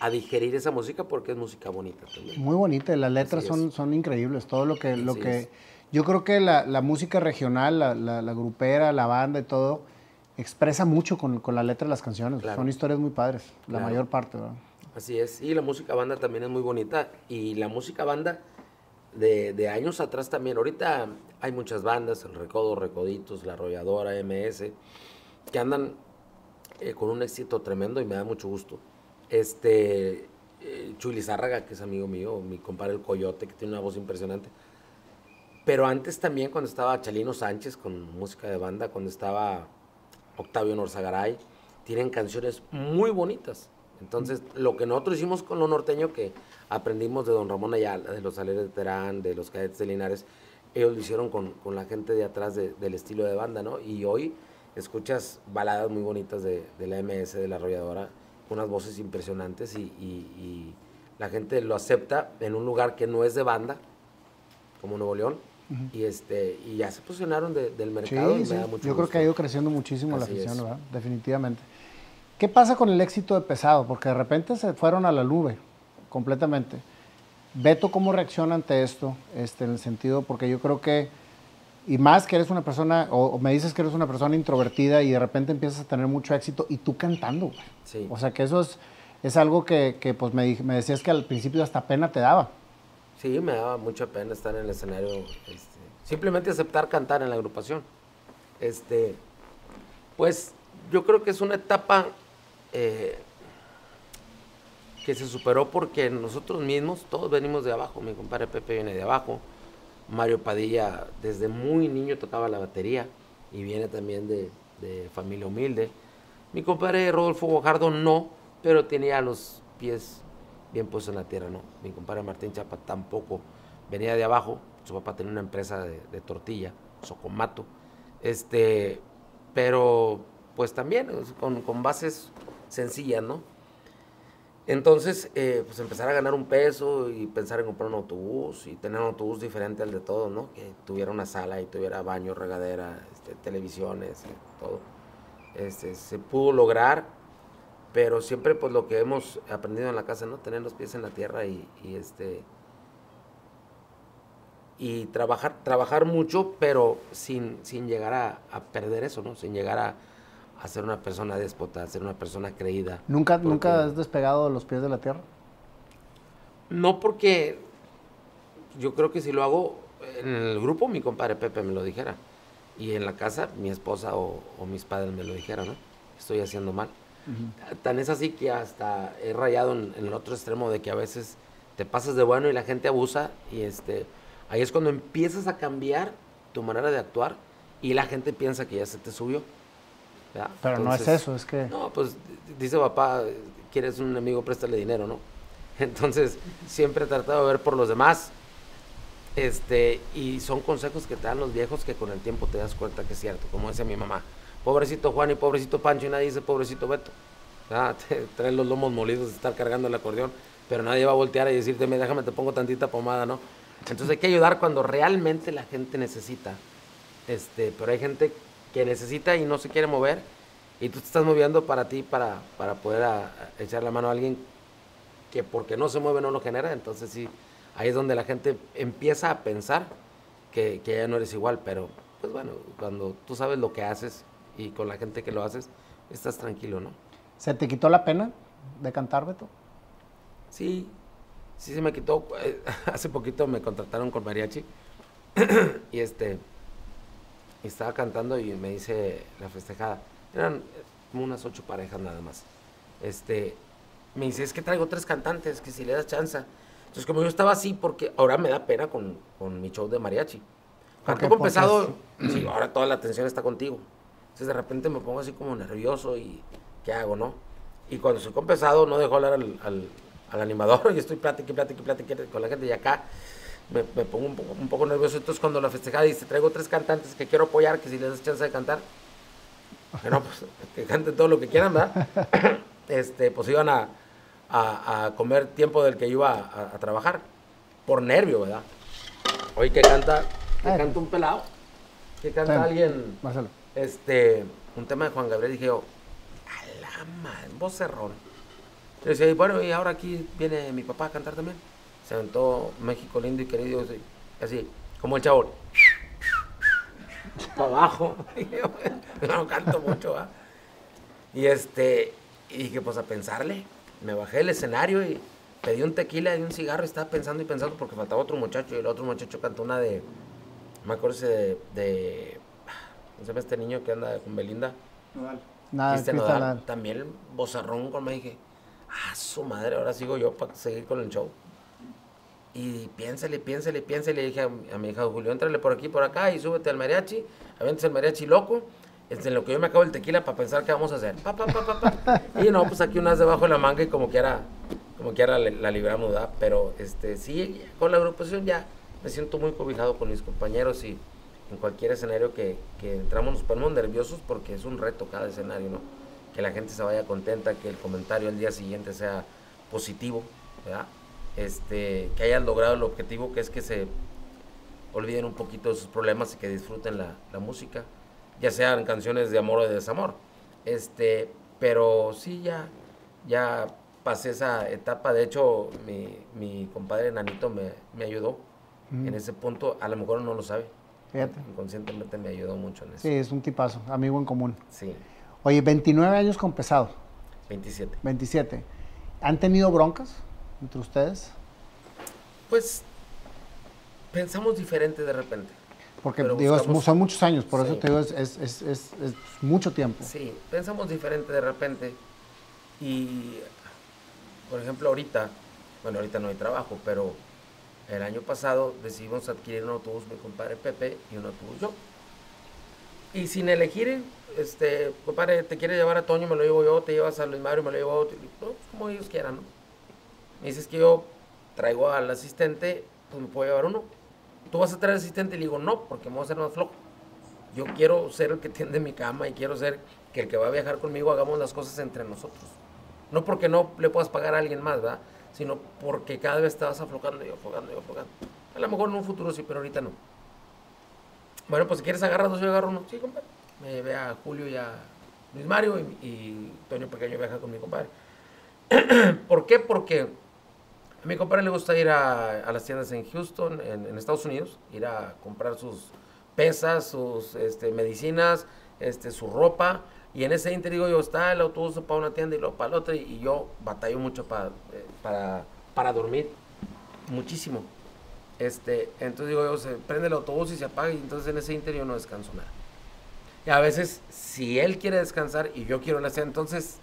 a digerir esa música porque es música bonita también. Muy bonita, las letras son, son increíbles, todo lo que... Lo que yo creo que la, la música regional, la, la, grupera, la banda y todo, expresa mucho con, con la letra de las canciones. Son historias muy padres, la mayor parte. ¿verdad? Así es, y la música banda también es muy bonita. Y la música banda de, de años atrás también, ahorita hay muchas bandas, el Recodo, Recoditos, La Arrolladora, MS, que andan eh, con un éxito tremendo y me da mucho gusto. Este, eh, Chuy Lizárraga, que es amigo mío, mi compadre el Coyote, que tiene una voz impresionante. Pero antes también, cuando estaba Chalino Sánchez con música de banda, cuando estaba Octavio Norzagaray, tienen canciones muy bonitas. Entonces, lo que nosotros hicimos con lo norteño, que aprendimos de don Ramón Ayala, de los Aleres de Terán, de los Cadetes de Linares, ellos lo hicieron con, con la gente de atrás del estilo de banda, ¿no? Y hoy escuchas baladas muy bonitas de, de la MS, de la arrolladora, unas voces impresionantes y, y- y la gente lo acepta en un lugar que no es de banda, como Nuevo León, y, este, y ya se posicionaron de- del mercado y me Sí, da mucho Yo creo que ha ido creciendo muchísimo la afición. ¿verdad? Definitivamente. ¿Qué pasa con el éxito de Pesado? Porque de repente se fueron a la nube completamente. Beto, ¿cómo reacciona ante esto? Este, en el sentido, porque yo creo que, y más que eres una persona, o, o me dices que eres una persona introvertida y de repente empiezas a tener mucho éxito y tú cantando, güey. Sí. O sea que eso es, es algo que, que, pues me, me decías que al principio hasta pena te daba. Sí, me daba mucha pena estar en el escenario. este, simplemente aceptar cantar en la agrupación. Este, pues yo creo que es una etapa eh, que se superó porque nosotros mismos, todos venimos de abajo. Mi compadre Pepe viene de abajo. Mario Padilla desde muy niño tocaba la batería y viene también de, familia humilde. Mi compadre Rodolfo Guajardo no, pero tenía los pies bien puestos en la tierra, no. Mi compadre Martín Chapa tampoco venía de abajo. Su papá tenía una empresa de, tortilla, Socomato. Este, pero pues también con, con bases sencillas, ¿no? Entonces, eh, pues empezar a ganar un peso y pensar en comprar un autobús y tener un autobús diferente al de todos, ¿no? Que tuviera una sala y tuviera baño, regadera, este, televisiones, eh, todo. Este, se pudo lograr, pero siempre pues lo que hemos aprendido en la casa, ¿no? Tener los pies en la tierra y, este y trabajar, trabajar mucho, pero sin, sin llegar a, a perder eso, ¿no? Sin llegar a, a ser una persona déspota, a ser una persona creída. ¿Nunca, Porque- ¿Nunca has despegado de los pies de la tierra? No porque yo creo que si lo hago en el grupo, mi compadre Pepe me lo dijera. Y en la casa, mi esposa o, o mis padres me lo dijeran, ¿no? Estoy haciendo mal. Tan es así que hasta he rayado en, en el otro extremo de que a veces te pasas de bueno y la gente abusa y este ahí es cuando empiezas a cambiar tu manera de actuar y la gente piensa que ya se te subió. Pero no es eso, es que... no, pues dice papá, quieres un amigo, préstale dinero, ¿no? Entonces, siempre he tratado de ver por los demás. Este, y son consejos que te dan los viejos que con el tiempo te das cuenta que es cierto, como decía mi mamá. Pobrecito Juan y pobrecito Pancho y nadie dice pobrecito Beto. Ah, te- trae los lomos molidos de estar cargando el acordeón, pero nadie va a voltear y decirte, "Me, déjame, te pongo tantita pomada, ¿no? Entonces hay que ayudar cuando realmente la gente necesita. Este, pero hay gente que necesita y no se quiere mover y tú te estás moviendo para ti, para, para poder a- a echar la mano a alguien que porque no se mueve no lo genera. Entonces sí, ahí es donde la gente empieza a pensar que, que ya no eres igual, pero pues bueno, cuando tú sabes lo que haces y con la gente que lo haces, estás tranquilo, ¿no? ¿Se te quitó la pena de cantar, Beto? Sí, sí se me quitó. eh, Hace poquito me contrataron con mariachi y este y estaba cantando y me dice la festejada. Eran como unas ocho parejas nada más. Este me dice, es que traigo tres cantantes, que si le das chance. Entonces como yo estaba así, porque ahora me da pena con, con mi show de mariachi. Canto pesado, sí, ahora toda la atención está contigo. Entonces de repente me pongo así como nervioso y ¿qué hago, no? Y cuando estoy con pesado no dejo hablar al, al, al animador y estoy plática y plática y plática con la gente y acá me, me pongo un poco, un poco nervioso. Entonces cuando la festejada dice, traigo tres cantantes que quiero apoyar, que si les das chance de cantar, que no, pues que canten todo lo que quieran, ¿verdad? este, pues iban a, a, a comer tiempo del que iba a, a trabajar, por nervio, ¿verdad? Hoy que canta, que Ay. canta un pelado, que canta alguien Marcelo. este, un tema de Juan Gabriel, dije yo, a la madre, vocerrón. Y bueno, y ahora aquí viene mi papá a cantar también. Se aventó México lindo y querido, así, así, como el chavo. Para abajo. Dije, "Bueno, no canto mucho, ¿va? Y este, y dije, pues a pensarle. Me bajé del escenario y pedí un tequila y un cigarro y estaba pensando y pensando porque faltaba otro muchacho y el otro muchacho cantó una de, me acuerdo ese de, de ¿cómo se llama este niño que anda con Belinda? Nada, Cristian Cristian Nodal. Nodal. También el bozarrón con me dije, ah, su madre, ahora sigo yo para seguir con el show. Y piénsale, piénsale, piénsale. Le dije a, mi- a mi hija Julio, entrale por aquí, por acá y súbete al mariachi. Avientes el mariachi loco. En lo que yo me acabo el tequila para pensar qué vamos a hacer. Pa, pa, pa, pa, pa. Y no, pues aquí unas debajo de la manga y como quiera, como quiera la, la libramos, ¿verdad? Pero este, sí, con la agrupación ya me siento muy cobijado con mis compañeros y en cualquier escenario que, que entramos nos ponemos nerviosos porque es un reto cada escenario, ¿no? que la gente se vaya contenta, que el comentario al día siguiente sea positivo, ¿verdad? Este, que hayan logrado el objetivo que es que se olviden un poquito de sus problemas y que disfruten la, la música, ya sean canciones de amor o de desamor. Este, pero sí, ya, ya pasé esa etapa. De hecho, mi, mi compadre Nanito me, me ayudó en ese punto. A lo mejor no lo sabe. Fíjate. Inconscientemente me ayudó mucho en eso. Sí, es un tipazo, amigo en común. Sí, Oye, 29 años con pesado, 27. 27. ¿Han tenido broncas entre ustedes? Pues pensamos diferente de repente. Porque digo, buscamos- son muchos años, por eso te digo, es, es- es- es- es mucho tiempo. Sí, pensamos diferente de repente. Y, por ejemplo, ahorita, bueno, ahorita no hay trabajo, pero el año pasado decidimos adquirir un autobús mi compadre Pepe y un autobús yo. Y sin elegir, este, compadre, te quiere llevar a Toño, me lo llevo yo, te llevas a Luis Mario, me lo llevo a otro. No, pues, como ellos quieran, ¿no? Me dices que yo traigo al asistente, pues me puedo llevar uno. Tú vas a traer asistente y le digo, no, porque me voy a hacer más flojo. Yo quiero ser el que tiende mi cama y quiero ser que el que va a viajar conmigo hagamos las cosas entre nosotros. No porque no le puedas pagar a alguien más, ¿verdad? Sino porque cada vez te vas aflojando y aflojando y aflojando. A lo mejor en un futuro sí, pero ahorita no. Bueno, pues si quieres agarrar dos, yo agarro uno. Sí, compadre. Me llevé a Julio y a Luis Mario y, y Toño Pequeño viaja con mi compadre. ¿Por qué? Porque a mi compadre le gusta ir a, a las tiendas en Houston, en, en Estados Unidos, ir a comprar sus pesas, sus este, medicinas, este, su ropa. Y en ese inter digo yo, está el autobús para una tienda y luego para la otra. Y yo batallo mucho para, eh, para, para dormir. Muchísimo. Este, entonces digo yo, se prende el autobús y se apaga y entonces en ese inter yo no descanso nada. Y a veces, si él quiere descansar y yo quiero la cena, entonces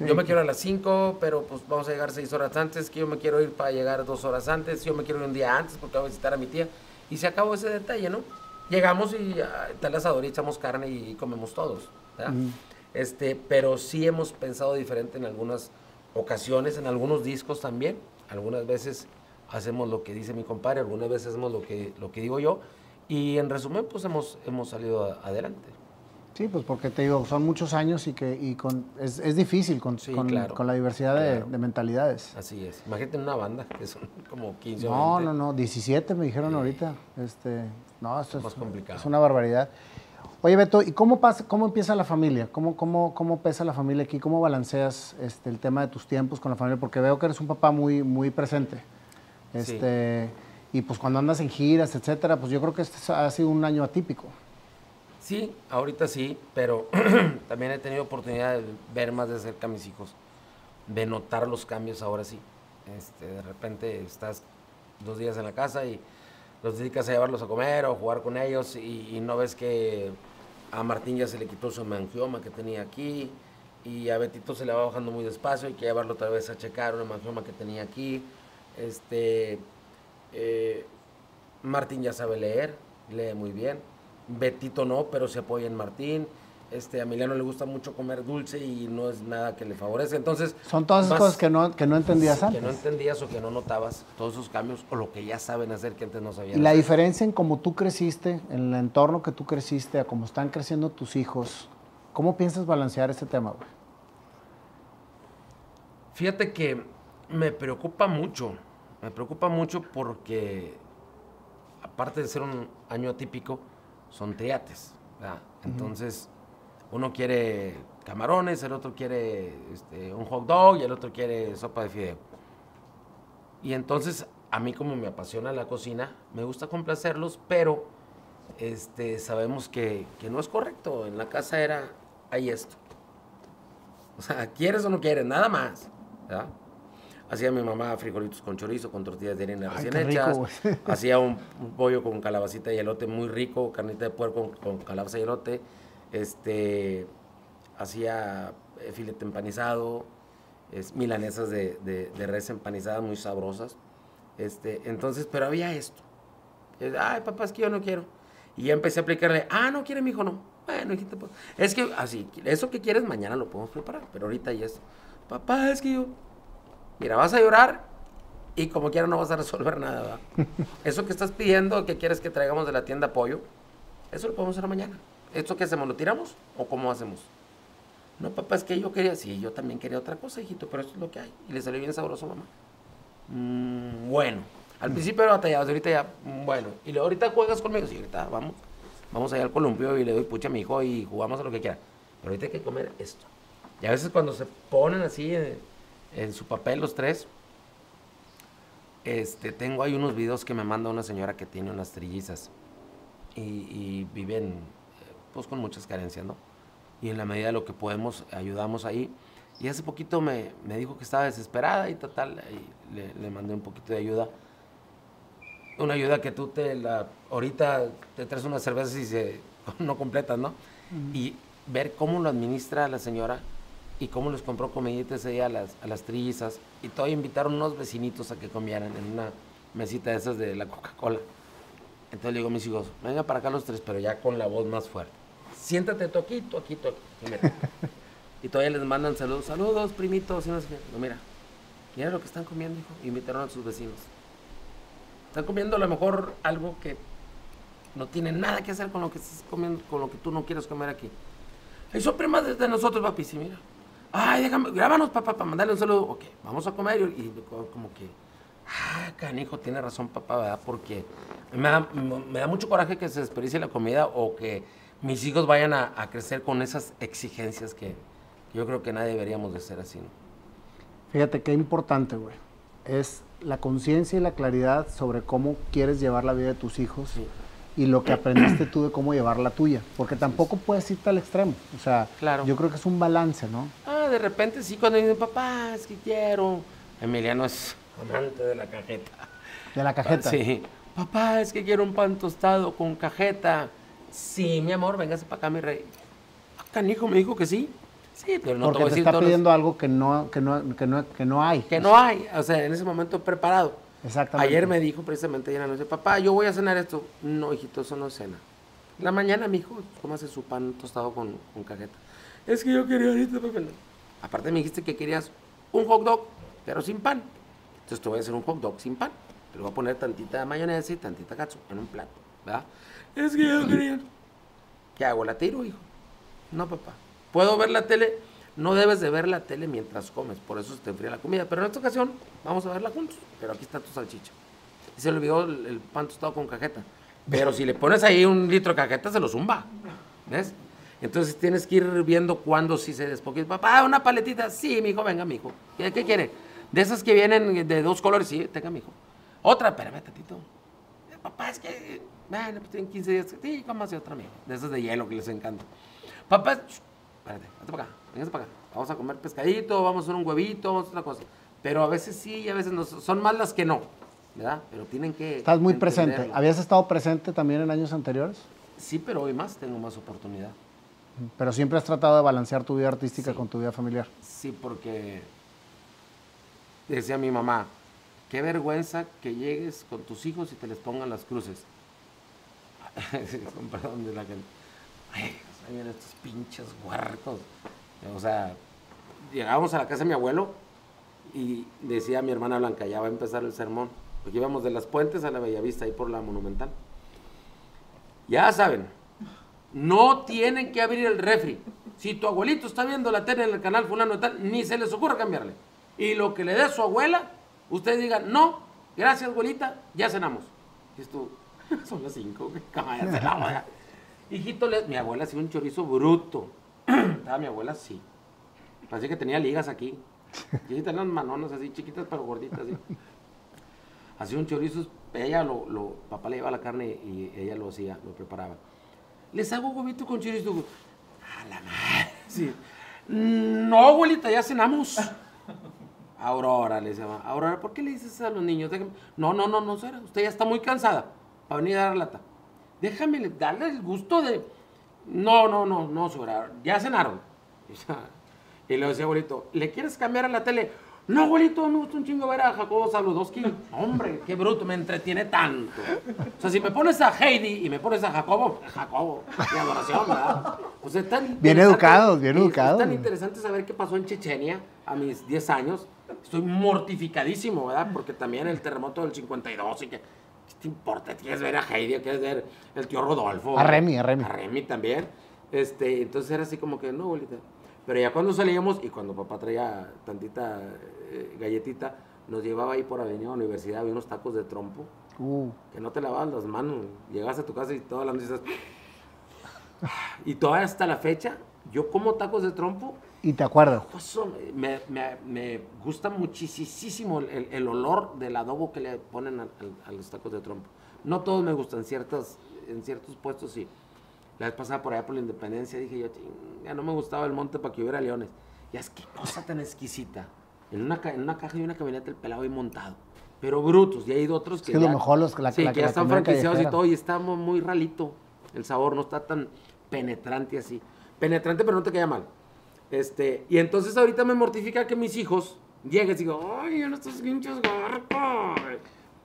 Sí. yo me quiero a las 5, pero pues vamos a llegar 6 horas antes, que yo me quiero ir para llegar 2 horas antes, yo me quiero ir un día antes porque voy a visitar a mi tía. Y se acabó ese detalle, ¿no? Llegamos y ah, está el asador y echamos carne y comemos todos. este, pero sí hemos pensado diferente en algunas ocasiones, en algunos discos también. Algunas veces hacemos lo que dice mi compadre, algunas veces hacemos lo que, lo que digo yo. Y en resumen, pues hemos, hemos salido adelante. Sí, pues porque te digo, son muchos años y que y con, es, es difícil con, Sí, con, claro. con la diversidad de, Claro. de mentalidades. Así es. Imagínate una banda que son como 15 o No, 20. no, no, 17 me dijeron ahorita. Este, no, esto es, Más complicado. es una barbaridad. Oye, Beto, ¿y cómo, pasa, cómo empieza la familia? ¿Cómo, cómo, ¿Cómo pesa la familia aquí? ¿Cómo balanceas este, el tema de tus tiempos con la familia? Porque veo que eres un papá muy, muy presente. Sí. Este, Y pues cuando andas en giras, etcétera, pues yo creo que este ha sido un año atípico. Sí, ahorita sí, pero también he tenido oportunidad de ver más de cerca a mis hijos, de notar los cambios ahora sí. Este, de repente estás dos días en la casa y los dedicas a llevarlos a comer o jugar con ellos y, no ves que a Martín ya se le quitó su hemangioma que tenía aquí y a Betito se le va bajando muy despacio, hay que llevarlo otra vez a checar una hemangioma que tenía aquí. Este, eh, Martín ya sabe leer, lee muy bien. Betito no, pero se apoya en Martín. Este, a Emiliano le gusta mucho comer dulce y no es nada que le favorece. Entonces, Son todas esas cosas que no, que no entendías que antes. no entendías o que no notabas, todos esos cambios o lo que ya saben hacer que antes no Y sabían. la hacer. diferencia en cómo tú creciste, en el entorno que tú creciste, a cómo están creciendo tus hijos, ¿cómo piensas balancear este tema, güey? Fíjate que me preocupa mucho, me preocupa mucho porque aparte de ser un año atípico, son triates, ¿verdad? Entonces, uno quiere camarones, el otro quiere este, un hot dog y el otro quiere sopa de fideo. Y entonces, a mí como me apasiona la cocina, me gusta complacerlos, pero este, sabemos que, que no es correcto. En la casa era, hay esto. O sea, ¿quieres o no quieres? Nada más. ¿verdad? Hacía mi mamá frijolitos con chorizo, con tortillas de harina recién hechas. Hacía un, un pollo con calabacita y elote muy rico, carnita de puerco con, con calabaza y elote. Este, hacía eh, filete empanizado, es, milanesas de, de, de res empanizadas muy sabrosas. Este, entonces, pero había esto. Es, Ay, papá, es que yo no quiero. Y ya empecé a aplicarle, ah, no quiere mi hijo, no. Bueno, hijito, pues, es que así, eso que quieres mañana lo podemos preparar, pero ahorita ya es, papá, es que yo, mira, vas a llorar y como quiera no vas a resolver nada, ¿verdad? Eso que estás pidiendo, que quieres que traigamos de la tienda pollo, eso lo podemos hacer mañana. ¿Esto qué hacemos? ¿Lo tiramos o cómo hacemos? No, papá, es que yo quería, sí, yo también quería otra cosa, hijito, pero esto es lo que hay. Y le salió bien sabroso, mamá. "Mm, bueno, al principio era batallado, ahorita ya, "Mm, bueno. Y luego ahorita juegas conmigo, sí, ahorita vamos. Vamos allá al columpio y le doy pucha a mi hijo y jugamos a lo que quiera. Pero ahorita hay que comer esto. Y a veces cuando se ponen así en, su papel los tres, este, tengo ahí unos videos que me manda una señora que tiene unas trillizas y, y viven eh, pues con muchas carencias, ¿no? Y en la medida de lo que podemos, ayudamos ahí. Y hace poquito me, me dijo que estaba desesperada y total, y le, le mandé un poquito de ayuda. Una ayuda que tú te la, ahorita te traes unas cervezas y se, no completas, ¿no? Y ver cómo lo administra la señora y cómo les compró comidita ese día a las, a las trillizas. Y todavía invitaron unos vecinitos a que comieran en una mesita de esas de la Coca-Cola. Entonces le digo a mis hijos, venga para acá los tres, pero ya con la voz más fuerte. Siéntate tú aquí, tú aquí, tú aquí. Y, mira. Y todavía les mandan saludos, saludos, primitos. Y no, sé qué. No, mira, mira lo que están comiendo, hijo. Invitaron a sus vecinos. Están comiendo a lo mejor algo que no tiene nada que hacer con lo que estás comiendo, con lo que tú no quieres comer aquí. Y son primas de nosotros, papi, sí, mira. Ay, déjame, grábanos, papá, para mandarle un saludo. Ok, vamos a comer. Y, y como que, ah, canijo, tiene razón, papá, ¿verdad? Porque me da, me da mucho coraje que se desperdicie la comida o que mis hijos vayan a, a crecer con esas exigencias que yo creo que nadie deberíamos de ser así, ¿no? Fíjate qué importante, güey. Es la conciencia y la claridad sobre cómo quieres llevar la vida de tus hijos Sí. Y lo que aprendiste tú de cómo llevar la tuya. Porque tampoco puedes irte al extremo. O sea, Claro. yo creo que es un balance, ¿no? Ah, de repente sí, cuando dicen, papá, es que quiero. Emiliano es amante de la cajeta. De la cajeta. Sí. Papá, es que quiero un pan tostado con cajeta. Sí, mi amor, véngase para acá, mi rey. Ah, Canijo me dijo que sí. Sí, pero no te Porque voy a te decir está todos los- pidiendo algo que no, que, no, que, no, que no hay. que no hay. O sea, en ese momento preparado. Exactamente. Ayer me dijo precisamente ayer en la noche, papá, yo voy a cenar esto. No, hijito, eso no es cena. La mañana, mi hijo, ¿cómo hace su pan tostado con, con cajeta? Es que yo quería ahorita, papá. Aparte me dijiste que querías un hot dog, pero sin pan. Entonces te voy a hacer un hot dog sin pan. Te lo voy a poner tantita mayonesa y tantita katsu en un plato, ¿verdad? Es que yo quería. ¿Qué hago? ¿La tiro, hijo? No, papá. ¿Puedo ver la tele? No debes de ver la tele mientras comes, por eso se te enfría la comida. Pero en esta ocasión vamos a verla juntos. Pero aquí está tu salchicha. Y se le olvidó el, el pan tostado con cajeta. Pero si le pones ahí un litro de cajeta, se lo zumba. ¿Ves? Entonces tienes que ir viendo cuándo sí se despoquita. Papá, una paletita. Sí, mi hijo, venga, mi hijo. ¿Qué, qué quiere? De esas que vienen de dos colores, sí, tenga, mi hijo. Otra, espérame tantito. Eh, Papá, es que. Bueno, pues tienen 15 días. Sí, cómase otra, mijo. De esas de hielo que les encanta. Papá, espérate, para acá, véngase para acá. Vamos a comer pescadito, vamos a hacer un huevito, vamos a hacer otra cosa. Pero a veces sí y a veces no. Son más las que no, ¿verdad? Pero tienen que. Estás muy presente. ¿Habías estado presente también en años anteriores? Sí, pero hoy más tengo más oportunidad. Pero siempre has tratado de balancear tu vida artística Sí. con tu vida familiar. Sí, porque decía mi mamá, qué vergüenza que llegues con tus hijos y te les pongan las cruces. Perdón de la gente. Ay, ahí vienen estos pinches huercos. O sea, llegábamos a la casa de mi abuelo y decía mi hermana Blanca, ya va a empezar el sermón. Porque íbamos de las puentes a la Bellavista, ahí por la Monumental. Ya saben, no tienen que abrir el refri. Si tu abuelito está viendo la tele en el canal fulano y tal, ni se les ocurra cambiarle. Y lo que le dé su abuela, ustedes digan, no, gracias abuelita, ya cenamos. Y esto, son las cinco, cállate la. Hijito, mi abuela hacía un chorizo bruto. Estaba mi abuela así. Parecía que tenía ligas aquí. Y tenía unas manonas así, chiquitas pero gorditas. Hacía un chorizo, ella lo, lo, papá le llevaba la carne y ella lo hacía, lo preparaba. Les hago huevito con chorizo. A la madre. No, abuelita, ya cenamos. Aurora, le mamá, Aurora, ¿por qué le dices a los niños? No, no, no, no, Sara, usted ya está muy cansada para venir a dar lata. Déjame le- darle el gusto de... No, no, no, no, Sara, ya cenaron. Y le decía, abuelito, ¿le quieres cambiar a la tele? No, abuelito, me gusta un chingo ver a Jacobo Saludowski. Hombre, qué bruto, me entretiene tanto. O sea, si me pones a Heidi y me pones a Jacobo, Jacobo, mi adoración, ¿verdad? O sea, tan Bien educados, bien es- educados. Es tan interesante saber qué pasó en Chechenia a mis 10 años. Estoy mortificadísimo, ¿verdad? Porque también el terremoto del 52 y que... ¿Qué te importa? ¿Quieres ver a Heidi quieres ver el tío Rodolfo? A Remy, a Remy. A Remy también. Este, entonces era así como que, no, abuelita. Pero ya cuando salíamos y cuando papá traía tantita eh, galletita, nos llevaba ahí por Avenida Universidad, había unos tacos de trompo, Uh, que no te lavaban las manos. Llegas a tu casa y todas las noches estás- Y todavía hasta la fecha, yo como tacos de trompo y te acuerdas. Me, me- me gusta muchísimo el, el olor del adobo que le ponen al- al- a, los tacos de trompo. No todos me gustan, ciertas, en ciertos puestos sí. La vez pasada por allá por la Independencia dije yo, "Ching, ya no me gustaba el monte para que hubiera leones. Ya es que cosa tan exquisita. En una, en una caja y una camioneta el pelado ahí montado. Pero brutos, y hay otros que, que lo ya, mejor los- la- sí, la- que ya están franquiciados y todo, y está mu- muy ralito el sabor, no está tan penetrante así. Penetrante, pero no te queda mal. Este, y entonces ahorita me mortifica que mis hijos lleguen y digan, ay, en estos pinches garcos.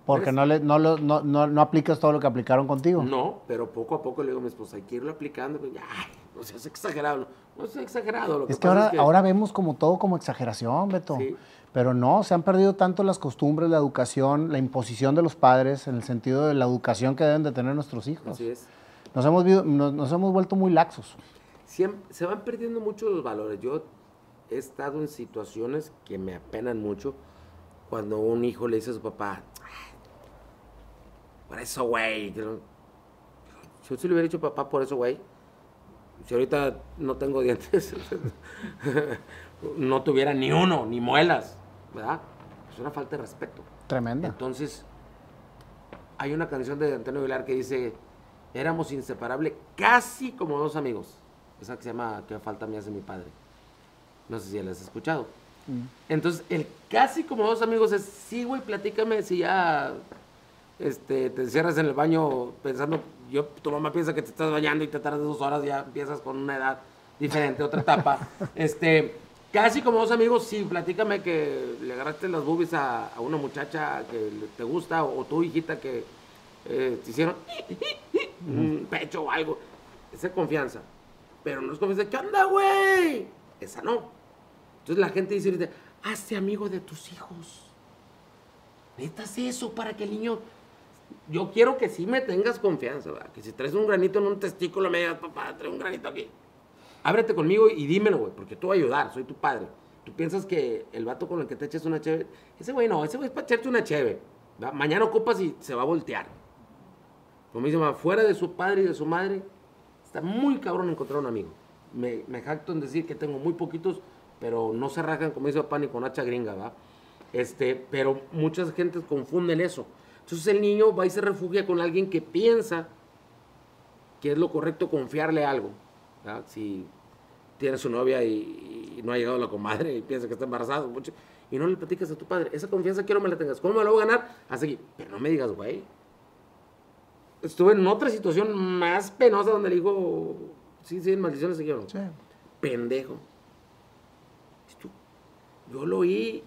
Porque no, le, no, lo- no, no, no aplicas todo lo que aplicaron contigo. No, pero poco a poco le digo a mi esposa, hay que irlo aplicando. Pues, ay, no seas exagerado. No seas exagerado. Lo Es que ahora, ahora vemos como todo como exageración, Beto. Sí. Pero no, se han perdido tanto las costumbres, la educación, la imposición de los padres en el sentido de la educación que deben de tener nuestros hijos. Así es. Nos hemos, nos, nos hemos vuelto muy laxos. Se van perdiendo mucho los valores. Yo he estado en situaciones que me apenan mucho cuando un hijo le dice a su papá, "Ay, por eso, güey. que no-". Yo sí le hubiera dicho papá, por eso, güey. Si ahorita no tengo dientes, no tuviera ni uno, ni muelas, ¿verdad? Es una falta de respeto. Tremenda. Entonces, hay una canción de Antonio Aguilar que dice, éramos inseparables, casi como dos amigos. Esa que se llama ¿Qué falta me hace mi padre? No sé si ya la has escuchado. Entonces, el casi como dos amigos es, sí, güey, platícame si ya este, te encierras en el baño pensando, yo, tu mamá piensa que te estás bañando y te tardas dos horas, ya empiezas con una edad diferente, otra etapa. este, casi como dos amigos, sí, platícame que le agarraste las boobies a, a una muchacha que te gusta o, tu hijita que eh, te hicieron un pecho o algo. Esa es confianza. Pero no es confianza, ¿qué onda, güey? Esa no. Entonces la gente dice, hazte amigo de tus hijos. Necesitas eso para que el niño... Yo quiero que sí me tengas confianza. Que si traes un granito en un testículo, me digas, papá, trae un granito aquí. Ábrete conmigo y dímelo, güey, porque tú vas a ayudar, soy tu padre. Tú piensas que el vato con el que te eches una cheve, ese güey no, ese güey es para echarte una cheve. Mañana ocupas y se va a voltear. Como dice, fuera de su padre y de su madre, está muy cabrón encontrar un amigo. Me, me jacto en decir que tengo muy poquitos, pero no se rajan, como dice papá, ni con hacha gringa, ¿va? Este, pero muchas gentes confunden eso. Entonces el niño va y se refugia con alguien que piensa que es lo correcto confiarle algo. Si tiene su novia y, y no ha llegado la comadre y piensa que está embarazado, mucho, y no le platicas a tu padre, esa confianza quiero me la tengas. ¿Cómo me la voy a ganar? Hasta aquí. Pero no me digas, güey. Estuve en otra situación más penosa donde le digo, sí, sí, maldiciones se Sí. pendejo. Yo lo oí,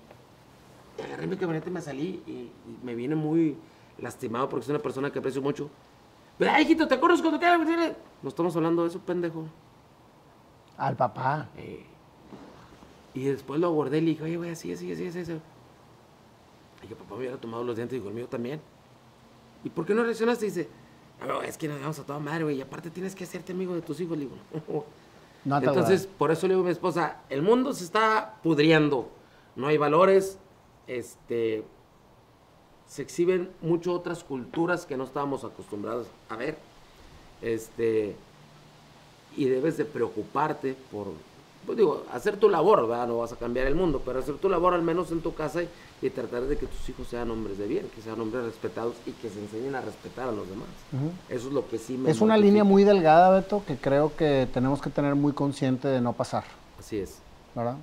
agarré mi camioneta y me salí y, y me viene muy lastimado porque es una persona que aprecio mucho. Pero, ay, hijito, ¿te conozco? ¿Te quieres? No estamos hablando de eso, pendejo. Al papá. Eh, y después lo abordé y le dije, oye, güey, así, así, así, así. así. Y que papá me hubiera tomado los dientes y dijo, el mío también. ¿Y por qué no reaccionaste? Y dice, "Ah, es que nos vamos a toda madre, güey, y aparte tienes que hacerte amigo de tus hijos. Le digo, no. Entonces, por eso le digo a mi esposa, el mundo se está pudriendo, no hay valores, este, se exhiben mucho otras culturas que no estábamos acostumbrados a ver, este, y debes de preocuparte por, pues digo, hacer tu labor, ¿verdad? No vas a cambiar el mundo, pero hacer tu labor al menos en tu casa y, y tratar de que tus hijos sean hombres de bien, que sean hombres respetados y que se enseñen a respetar a los demás. Eso es lo que sí me Es una línea muy delgada, Beto, que creo que tenemos que tener muy consciente de no pasar, Así es. ¿verdad?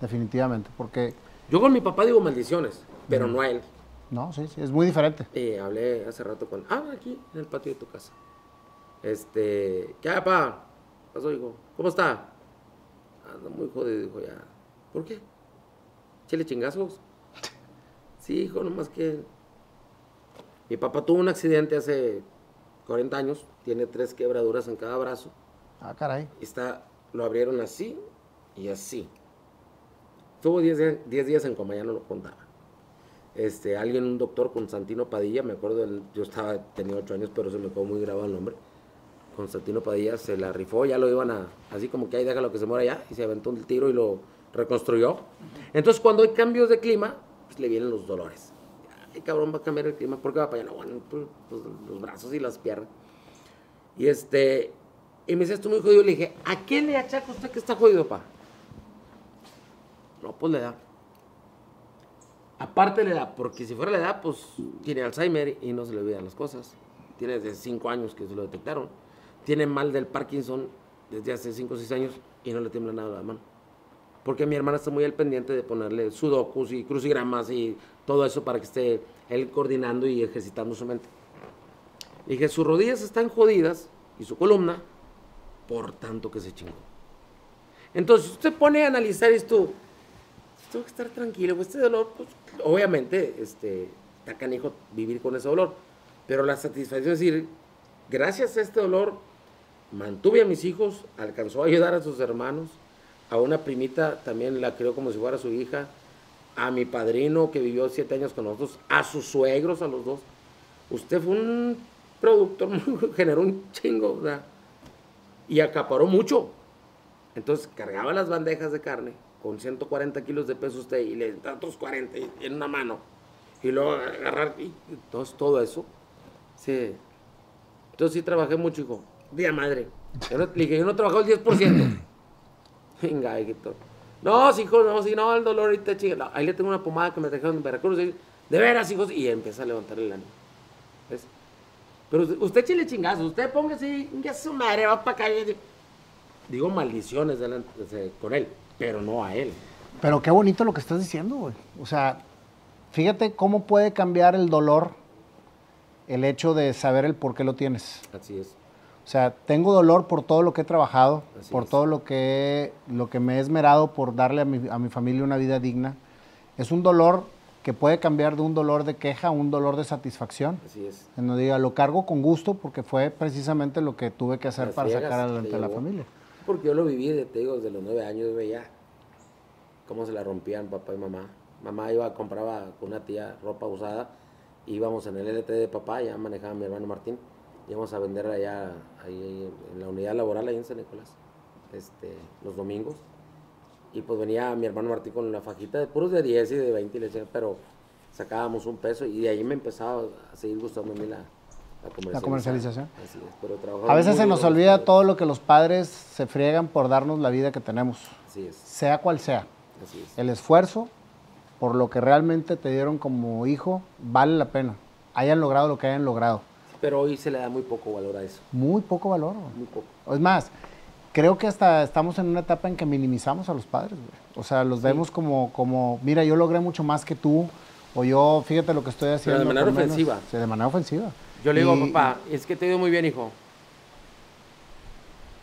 Definitivamente, porque, Yo con mi papá digo maldiciones, pero no a él. no, sí, sí, es muy diferente. Eh, hablé hace rato con... Ah, aquí, en el patio de tu casa. Este... ¿Qué hay, papá? ¿Qué pasó, hijo? ¿Cómo está? Anda muy jodido, dijo ya. ¿Por qué? ¿Chile chingazos? Sí, hijo, nomás que... Mi papá tuvo un accidente hace 40 años. Tiene tres quebraduras en cada brazo. Ah, caray. Está, lo abrieron así y así. Estuvo 10 días, 10 días en coma, ya no lo contaba. Este, alguien, un doctor con Santino Padilla, me acuerdo, yo estaba, tenía 8 años, pero se me quedó muy grabado el nombre. Constantino Padilla se la rifó, ya lo iban a, así como que ahí déjalo que se muera ya, y se aventó el tiro y lo reconstruyó. Entonces cuando hay cambios de clima, pues le vienen los dolores. Ay, cabrón, va a cambiar el clima, ¿por qué va para allá? No, bueno, pues, pues, los brazos y las piernas. Y este, y me dice, estoy muy jodido. Le dije, ¿a qué le achaca usted que está jodido, pa? No, pues le da. Aparte le da, porque si fuera la edad, pues tiene Alzheimer y no se le olvidan las cosas. Tiene desde 5 años que se lo detectaron. Tiene mal del Parkinson desde hace 5 o 6 años y no le tiembla nada la mano. Porque mi hermana está muy al pendiente de ponerle sudokus y crucigramas y todo eso para que esté él coordinando y ejercitando su mente. Le dije, sus rodillas están jodidas y su columna por tanto que se chingó. Entonces, usted pone a analizar esto, tengo que estar tranquilo, pues, este dolor, pues, obviamente, este, está canijo vivir con ese dolor, pero la satisfacción es decir, gracias a este dolor, mantuve a mis hijos, alcanzó a ayudar a sus hermanos, a una primita también la crió como si fuera su hija, a mi padrino que vivió siete años con nosotros, a sus suegros, a los dos. Usted fue un productor, generó un chingo, ¿verdad? y acaparó mucho. Entonces cargaba las bandejas de carne con 140 kilos de peso usted y le da otros 40 en una mano. Y luego agarrar, y entonces todo eso. Sí. Entonces sí trabajé mucho, hijo. Día madre. Yo no, le dije, yo no trabajaba el 10%. Venga, hijito. No, hijo, no, si no, el dolor ahorita chinga. Ahí le tengo una pomada que me trajeron en Veracruz. de veras, hijos. Y empieza a levantar el ánimo. ¿Ves? Pero usted chile chingazo, usted póngase, ya su madre, va para acá. Digo maldiciones con él, pero no a él. Pero qué bonito lo que estás diciendo, güey. O sea, fíjate cómo puede cambiar el dolor el hecho de saber el por qué lo tienes. Así es. O sea, tengo dolor por todo lo que he trabajado, por todo lo que, lo que me he esmerado por darle a mi, a mi familia una vida digna. Es un dolor que puede cambiar de un dolor de queja a un dolor de satisfacción. Así es. No diga, lo cargo con gusto porque fue precisamente lo que tuve que hacer para sacar adelante a la familia. Porque yo lo viví, te digo, desde los nueve años veía cómo se la rompían papá y mamá. Mamá iba, compraba con una tía ropa usada, íbamos en el LT de papá, ya manejaba mi hermano Martín, íbamos a vender allá ahí en la unidad laboral ahí en San Nicolás, este, los domingos y pues venía mi hermano Martín con una fajita de puros de 10 y de 20 y le decía, pero sacábamos un peso y de ahí me empezaba a seguir gustando a mí la, la comercialización. a veces se nos olvida todo lo que los padres se friegan por darnos la vida que tenemos. Así es. Sea cual sea. El esfuerzo por lo que realmente te dieron como hijo vale la pena. Hayan logrado lo que hayan logrado. Pero hoy se le da muy poco valor a eso. Muy poco valor. Muy poco. Es más, creo que hasta estamos en una etapa en que minimizamos a los padres, güey. O sea, los vemos como, como, mira, yo logré mucho más que tú, o yo, fíjate lo que estoy haciendo. Pero de manera ofensiva. Sí, de manera ofensiva. Yo le digo, papá, es que te he ido muy bien, hijo.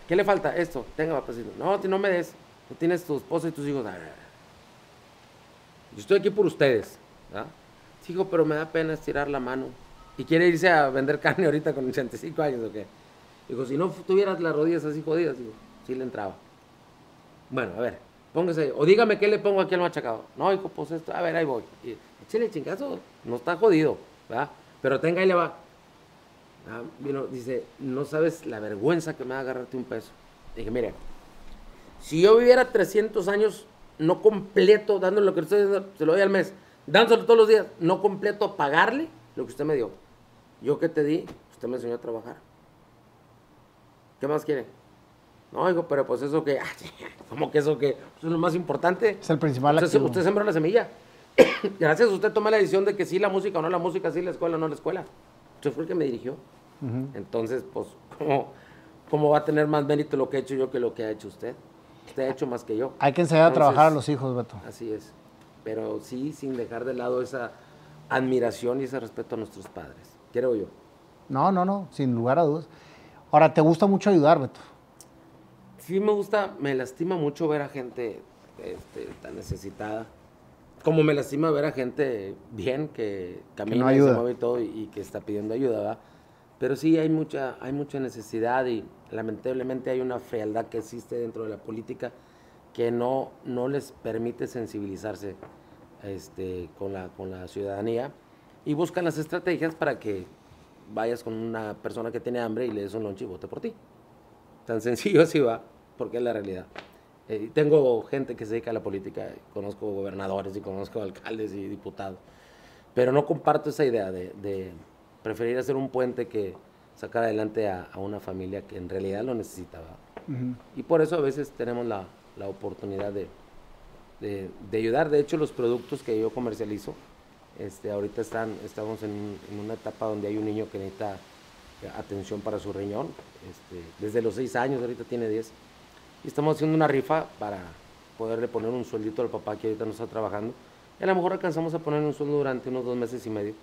¿Qué le falta? Esto, tenga, papacito. No, no me des. Tú tienes tu esposa y tus hijos. Yo estoy aquí por ustedes. ¿verdad? hijo, pero me da pena estirar la mano. ¿Y quiere irse a vender carne ahorita con 85 años o qué? Dijo, si no tuvieras las rodillas así jodidas, digo, sí le entraba. Bueno, a ver, póngase, o dígame qué le pongo aquí al machacado. No, hijo, pues esto, a ver, ahí voy. Y, échale chingazo, no está jodido, ¿verdad? Pero tenga y le va. Ah, vino, dice, no sabes la vergüenza que me va a agarrarte un peso. Dije, mire, si yo viviera 300 años, no completo, dándole lo que usted se lo doy al mes, dándole todos los días, no completo, pagarle lo que usted me dio. Yo que te di, usted me enseñó a trabajar. ¿Qué más quiere? No, digo, pero pues eso que, ¿cómo que eso que? Eso es lo más importante. Es el principal usted, usted sembró la semilla. Gracias, usted toma la decisión de que sí la música o no la música, sí la escuela o no la escuela. Usted fue el que me dirigió. Entonces, pues, ¿cómo, ¿cómo va a tener más mérito lo que he hecho yo que lo que ha hecho usted? Usted ha hecho más que yo. Hay que enseñar a trabajar a los hijos, Beto. Así es. Pero sí, sin dejar de lado esa admiración y ese respeto a nuestros padres. Creo yo. No, no, no, sin lugar a dudas. Ahora, ¿te gusta mucho ayudar, Beto? Sí, me gusta, me lastima mucho ver a gente este, tan necesitada. Como me lastima ver a gente bien, que camina y se mueve y todo y, que está pidiendo ayuda, ¿verdad? Pero sí hay mucha, hay mucha necesidad y lamentablemente hay una frialdad que existe dentro de la política que no, no les permite sensibilizarse este, con, la, con la ciudadanía y buscan las estrategias para que vayas con una persona que tiene hambre y le des un lonche y vote por ti. Tan sencillo así va, porque es la realidad. Eh, tengo gente que se dedica a la política, conozco gobernadores y conozco alcaldes y diputados, pero no comparto esa idea de, preferir hacer un puente que sacar adelante a, una familia que en realidad lo necesitaba. Y por eso a veces tenemos la, la oportunidad de, de, ayudar. De hecho, los productos que yo comercializo, este, ahorita están, estamos en, una etapa donde hay un niño que necesita atención para su riñón, este, desde los 6 años, ahorita tiene 10. Y estamos haciendo una rifa para poderle poner un sueldito al papá que ahorita no está trabajando. Y a lo mejor alcanzamos a poner un sueldo durante unos dos meses y medio,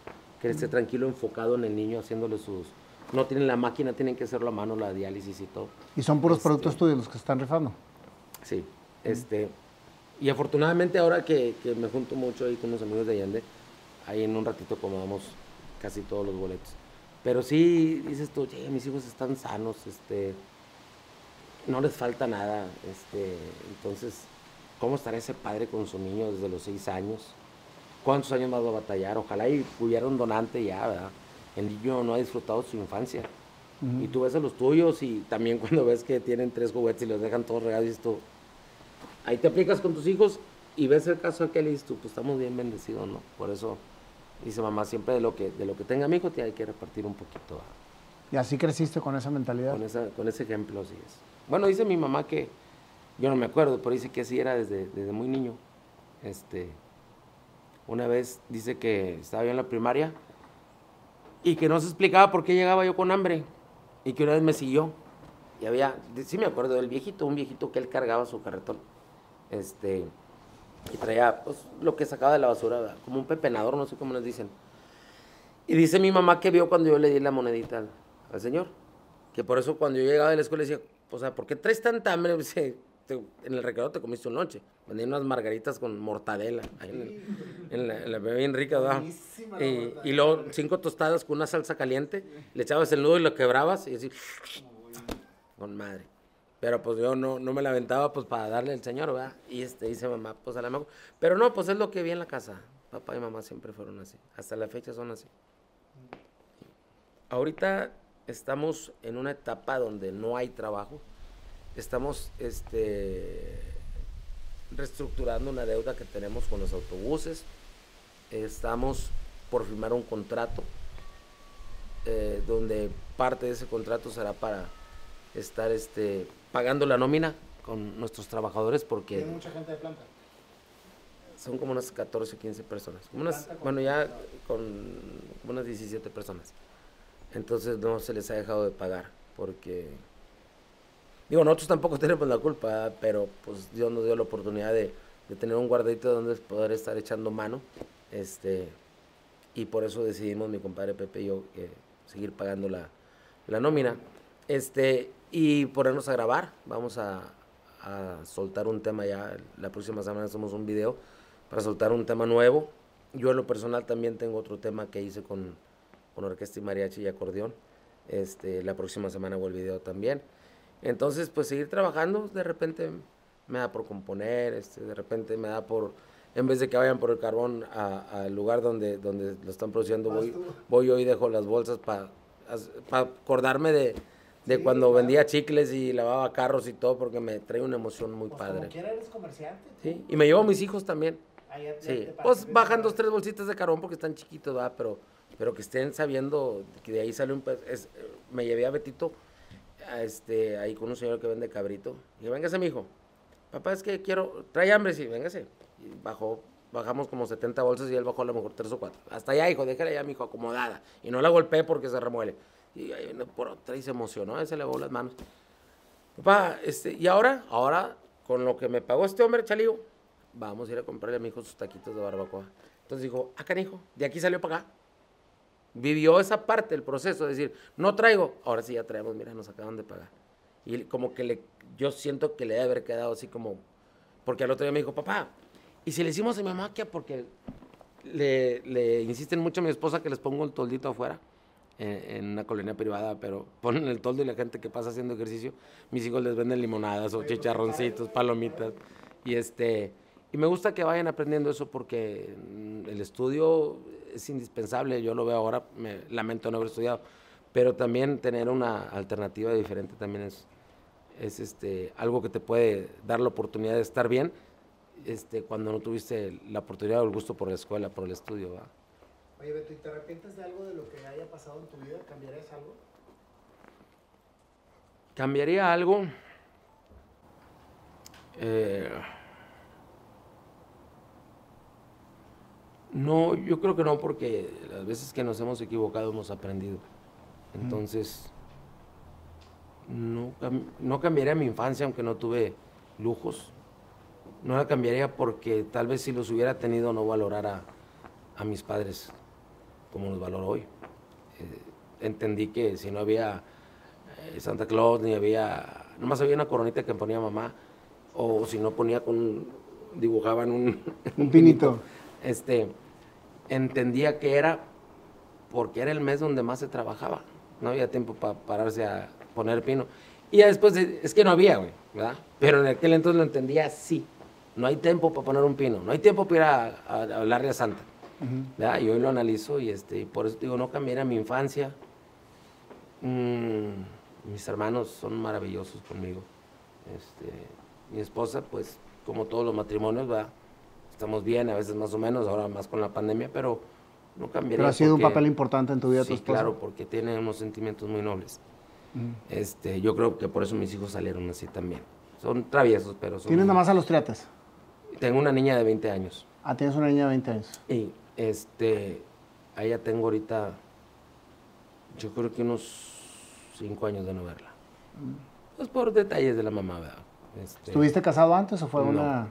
que esté tranquilo, enfocado en el niño, haciéndole sus... No tienen la máquina, tienen que hacerlo a mano, la diálisis y todo. ¿Y son puros este, productos tuyos los que están rifando? Sí. Este, y afortunadamente ahora que, que, me junto mucho ahí con los amigos de Allende, ahí en un ratito acomodamos casi todos los boletos. Pero sí dices tú, oye, mis hijos están sanos, este, no les falta nada, este, entonces, ¿cómo estará ese padre con su niño desde los seis años? ¿Cuántos años más va a batallar? Ojalá y hubiera un donante ya, ¿verdad? El niño no ha disfrutado su infancia. Y tú ves a los tuyos y también cuando ves que tienen tres juguetes y los dejan todos regados, y tú, ahí te aplicas con tus hijos y ves el caso que y tú, pues estamos bien bendecidos, ¿no? Por eso dice mamá, siempre de lo que, de lo que tenga mi hijo te hay que repartir un poquito. ¿Y así creciste con esa mentalidad? Con, esa, con ese ejemplo, así es. Bueno, dice mi mamá que, yo no me acuerdo, pero dice que así era desde, desde muy niño. Este, una vez dice que estaba yo en la primaria y que no se explicaba por qué llegaba yo con hambre y que una vez me siguió y había, sí me acuerdo del viejito, un viejito que él cargaba su carretón. Este, y traía pues, lo que sacaba de la basura, como un pepenador, no sé cómo les dicen. Y dice mi mamá que vio cuando yo le di la monedita al, señor. Que por eso cuando yo llegaba de la escuela decía, o sea, ¿por qué traes tanta hambre? Dice, en el recreo te comiste un noche. Vendían unas margaritas con mortadela. Ahí en, la, bien rica, ¿verdad? Y, y, luego cinco tostadas con una salsa caliente. Le echabas el nudo y lo quebrabas y así con madre. Pero pues yo no, no me la aventaba pues para darle al señor, ¿verdad? Y este dice mamá, pues a la mejor. Pero no, pues es lo que vi en la casa. Papá y mamá siempre fueron así. Hasta la fecha son así. Ahorita estamos en una etapa donde no hay trabajo. Estamos este, reestructurando una deuda que tenemos con los autobuses. Estamos por firmar un contrato eh, donde parte de ese contrato será para estar este, pagando la nómina con nuestros trabajadores porque... ¿Tiene mucha gente de planta? Son como unas 14, 15 personas. unas, bueno, ya con unas 17 personas. Entonces no se les ha dejado de pagar porque... Digo, nosotros tampoco tenemos la culpa, pero pues Dios nos dio la oportunidad de, de tener un guardadito donde poder estar echando mano. Este, y por eso decidimos mi compadre Pepe y yo eh, seguir pagando la, la nómina. Este, y ponernos a grabar. Vamos a, soltar un tema ya. La próxima semana hacemos un video para soltar un tema nuevo. Yo en lo personal también tengo otro tema que hice con, con orquesta y mariachi y acordeón. Este, la próxima semana hago el video también. Entonces, pues seguir trabajando, de repente me da por componer, este, de repente me da por, en vez de que vayan por el carbón al lugar donde, donde lo están produciendo, voy, voy yo y dejo las bolsas para acordarme de, de cuando vendía chicles y lavaba carros y todo, porque me trae una emoción muy pues padre. Como quiera eres comerciante. Sí, y me llevo a mis hijos también. Ah, sí, pues bajan dos, tres bolsitas de carbón porque están chiquitos, ¿verdad? Pero, pero que estén sabiendo que de ahí sale un... Es, me llevé a Betito, a este, ahí con un señor que vende cabrito. Y dije, véngase, mi hijo. Papá, es que quiero... Trae hambre, sí, véngase. Y bajó, bajamos como 70 bolsas y él bajó a lo mejor tres o cuatro. Hasta allá, hijo, déjale ya, mi hijo, acomodada. Y no la golpeé porque se remuele. Y ahí por otra y se emocionó, se le las manos. Papá, este, y ahora, ahora, con lo que me pagó este hombre, chalío, vamos a ir a comprarle a mi hijo sus taquitos de barbacoa. Entonces dijo, ah, canijo, de aquí salió para acá. Vivió esa parte del proceso, es decir, no traigo, ahora sí ya traemos, mira, nos acaban de pagar. Y como que le, yo siento que le debe haber quedado así como, porque al otro día me dijo, papá, ¿y si le hicimos a mi mamá qué? Porque le, le insisten mucho a mi esposa que les pongo el toldito afuera en, una colonia privada, pero ponen el toldo y la gente que pasa haciendo ejercicio, mis hijos les venden limonadas o chicharroncitos, palomitas. Y, este, y me gusta que vayan aprendiendo eso porque el estudio es indispensable, yo lo veo ahora, me lamento no haber estudiado, pero también tener una alternativa diferente también es, es este, algo que te puede dar la oportunidad de estar bien este, cuando no tuviste la oportunidad o el gusto por la escuela, por el estudio. ¿va? Oye, Beto, ¿y te arrepientes de algo de lo que haya pasado en tu vida? ¿Cambiarías algo? ¿Cambiaría algo? Eh, no, yo creo que no, porque las veces que nos hemos equivocado hemos aprendido. Entonces, no, no cambiaría mi infancia, aunque no tuve lujos. No la cambiaría porque tal vez si los hubiera tenido no valorara a mis padres como los valoro hoy. Eh, entendí que si no había eh, Santa Claus, ni había, nomás había una coronita que ponía mamá, o si no ponía con, dibujaban un, un pinito. Este, entendía que era porque era el mes donde más se trabajaba. No había tiempo para pararse a poner pino. Y ya después, es que no había, güey, ¿verdad? Pero en aquel entonces lo entendía así. No hay tiempo para poner un pino, no hay tiempo para ir a, hablarle a Santa. Y hoy lo analizo y, este, por eso digo, no cambiaría mi infancia. Mm, mis hermanos son maravillosos conmigo. Este, mi esposa, pues, como todos los matrimonios, va, estamos bien, a veces más o menos, ahora más con la pandemia, pero no cambiaría. Pero ha sido un papel importante en tu vida, sí, claro, porque tiene unos sentimientos muy nobles. este, yo creo que por eso mis hijos salieron así también. Son traviesos, pero son... ¿Tienes nada más a los triates? Tengo una niña de 20 años. Ah, tienes una niña de 20 años. Y este, ahí ya tengo ahorita, yo creo que unos 5 años de no verla. Pues por detalles de la mamá, ¿verdad? Este, ¿Estuviste casado antes o fue una...?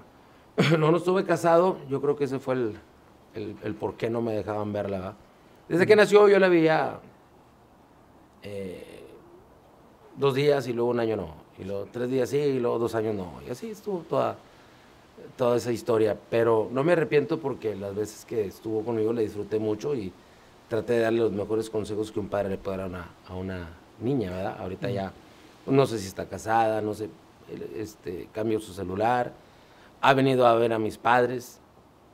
no, no estuve casado. Yo creo que ese fue el, el, por qué no me dejaban verla, ¿verdad? Desde que nació yo la veía eh, dos días y luego un año no. Y luego tres días sí y luego dos años no. Y así estuvo toda toda esa historia, pero no me arrepiento porque las veces que estuvo conmigo le disfruté mucho y traté de darle los mejores consejos que un padre le puede dar a una, a una niña, ¿verdad? Ahorita ya, no sé si está casada, no sé, este, cambió su celular, ha venido a ver a mis padres,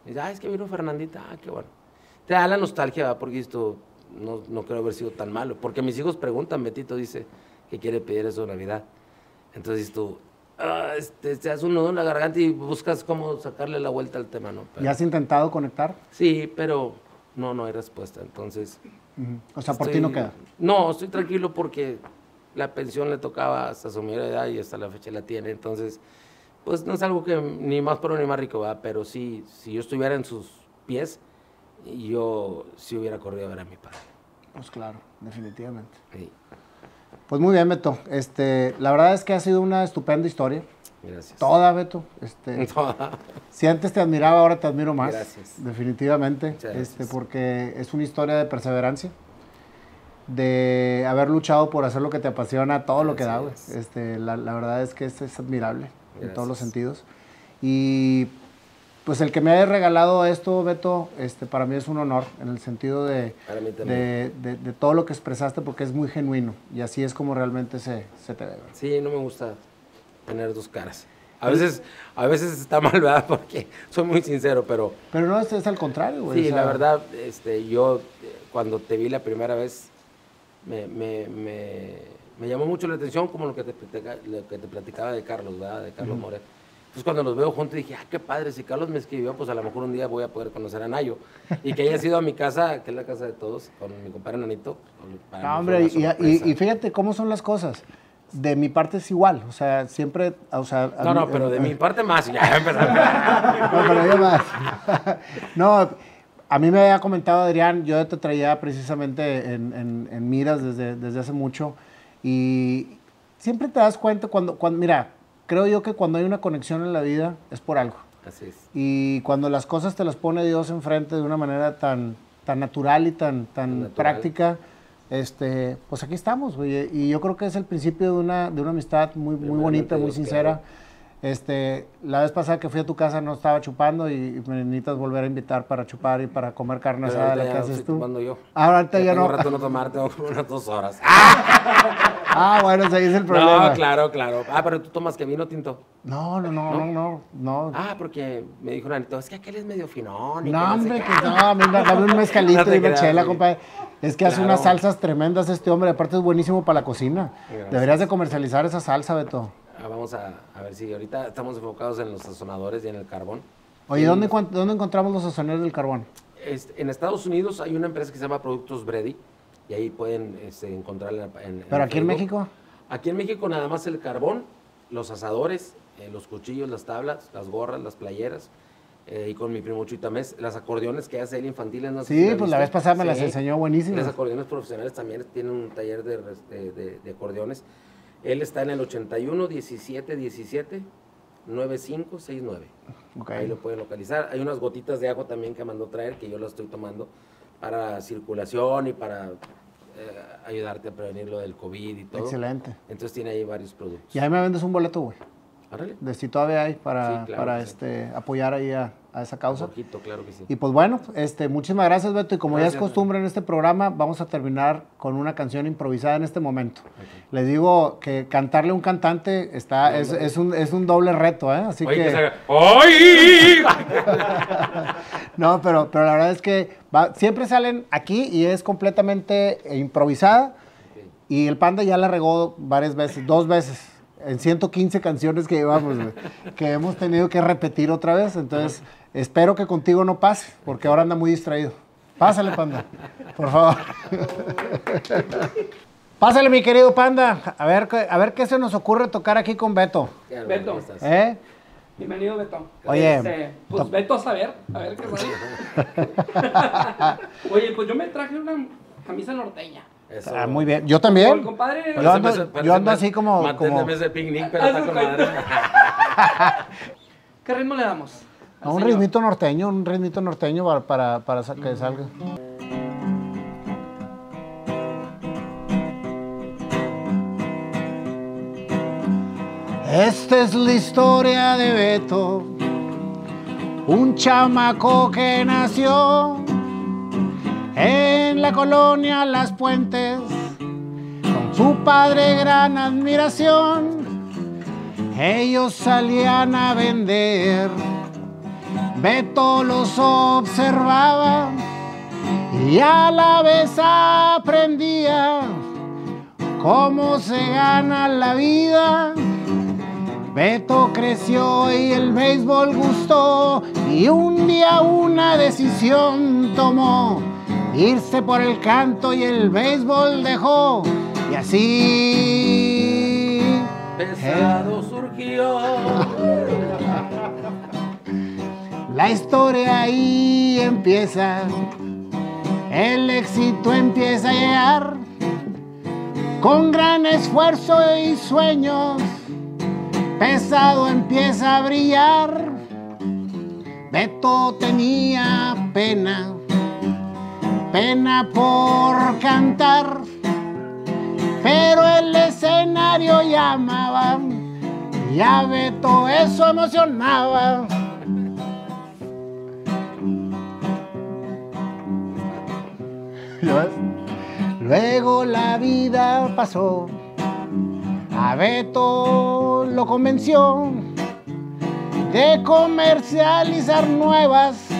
y dice, ah, es que vino Fernandita, ah, qué bueno. Te da la nostalgia, ¿verdad? Porque esto no, no creo haber sido tan malo, porque mis hijos preguntan, Betito dice que quiere pedir eso de Navidad. Entonces tú, Ah, este, te hace un nudo en la garganta y buscas cómo sacarle la vuelta al tema, ¿no? ¿Y has intentado conectar? Sí, pero no, no hay respuesta, entonces... O sea, ¿por ti no queda? No, estoy tranquilo porque la pensión le tocaba hasta su mayor edad y hasta la fecha la tiene, entonces, pues no es algo que ni más pro ni más rico, ¿verdad? Pero sí, si yo estuviera en sus pies, yo sí hubiera corrido a ver a mi padre. Pues claro, definitivamente. Sí. Pues muy bien, Beto. Este, la verdad es que ha sido una estupenda historia. Gracias. Toda, Beto. Este, Si antes te admiraba, ahora te admiro más. Gracias. Definitivamente. Este, porque es una historia de perseverancia, de haber luchado por hacer lo que te apasiona, todo lo que da, Este, la, verdad es que es, es admirable en todos los sentidos. Y pues el que me haya regalado esto, Beto, este, para mí es un honor, en el sentido de, de, todo lo que expresaste, porque es muy genuino y así es como realmente se, se te ve. Sí, no me gusta tener dos caras. A veces, a veces está mal, ¿verdad? Porque soy muy sincero, pero... Pero no, es, es al contrario, güey. Sí, la verdad, este, yo cuando te vi la primera vez, me, me, me, llamó mucho la atención como lo que te, lo que te platicaba de Carlos, ¿verdad? De Carlos Moret entonces cuando los veo juntos dije, ah, qué padre, si Carlos me escribió, pues a lo mejor un día voy a poder conocer a Nayo. Y que haya sido a mi casa, que es la casa de todos, con mi compadre Nanito. No, hombre, y, fíjate cómo son las cosas. De mi parte es igual, o sea, siempre, o sea... No, no, pero de mi parte más, ya No, pero yo más. no, a mí me había comentado Adrián, yo te traía precisamente en, en miras desde, desde hace mucho, y siempre te das cuenta cuando, cuando mira, creo yo que cuando hay una conexión en la vida es por algo. Así es. Y cuando las cosas te las pone Dios enfrente de una manera tan, tan natural y tan, tan práctica, este, pues aquí estamos, güey. Y yo creo que es el principio de una, de una amistad muy, muy bonita, muy sincera. Este, la vez pasada que fui a tu casa no estaba chupando y, me necesitas volver a invitar para chupar y para comer carne asada, la que haces tú. Yo. Ahora ya, no. Un rato no tomar, tengo como unas dos horas. ah, bueno, ese es el problema. No, claro, claro. Ah, pero tú tomas que vino tinto. No, no, no, no, no, no. Ah, porque me dijo Nanito, es que aquel es medio finón. no, hombre, que no, a mí me dame un mezcalito y una chela, compadre. Es que hace unas salsas tremendas este hombre, aparte es buenísimo para la cocina. Deberías de comercializar esa salsa, Beto. Ah, vamos a, ver si ahorita estamos enfocados en los sazonadores y en el carbón. Oye, ¿dónde, ¿dónde encontramos los sazonadores del carbón? en Estados Unidos hay una empresa que se llama Productos Brady y ahí pueden este, encontrar en, ¿Pero aquí en México? Aquí en México nada más el carbón, los asadores, eh, los cuchillos, las tablas, las gorras, las playeras. Eh, y con mi primo Chuitamés, las acordeones que hace él infantiles. No sí, pues la vez pasada me las enseñó buenísimas. Las acordeones profesionales también tienen un taller de, de, de acordeones. Él está en el 81 17 17 9569. Okay. Ahí lo pueden localizar. Hay unas gotitas de agua también que mandó traer que yo las estoy tomando para circulación y para eh, ayudarte a prevenir lo del COVID y todo. Excelente. Entonces tiene ahí varios productos. Y ahí me vendes un boleto, güey. De si todavía hay para, para este, apoyar ahí a, a esa causa. Claro que sí. Y pues bueno, este, muchísimas gracias, Beto. Y como ya es costumbre en este programa, vamos a terminar con una canción improvisada en este momento. Le digo que cantarle a un cantante está, es, es, un, es un doble reto, ¿eh? Así que. ¡Ay! no, pero, pero la verdad es que siempre salen aquí y es completamente improvisada. Y el panda ya la regó varias veces, dos veces en 115 canciones que llevamos, que hemos tenido que repetir otra vez. Entonces, espero que contigo no pase, porque ahora anda muy distraído. Pásale, panda, por favor. Pásale, mi querido panda. A ver, a ver qué se nos ocurre tocar aquí con Beto. Beto. ¿Eh? Bienvenido, Beto. Oye. Este, pues Beto a saber, a ver qué sale. Oye, pues yo me traje una camisa norteña. Ah, muy bien. Yo también. Compadre, yo ando, yo ando así como. Manténme ese picnic, pero está con madre. ¿Qué ritmo le damos? un ritmito norteño, un ritmito norteño para, para, para que salga. Esta es la historia de Beto, un chamaco que nació en la colonia Las Puentes, con su padre gran admiración, ellos salían a vender. Beto los observaba y a la vez aprendía cómo se gana la vida. Beto creció y el béisbol gustó y un día una decisión tomó irse por el canto y el béisbol dejó. Y así. Pesado surgió. La historia ahí empieza. El éxito empieza a llegar. Con gran esfuerzo y sueños. Pesado empieza a brillar. Beto tenía pena pena por cantar, pero el escenario llamaba y a Beto eso emocionaba. Luego la vida pasó, a Beto lo convenció de comercializar nuevas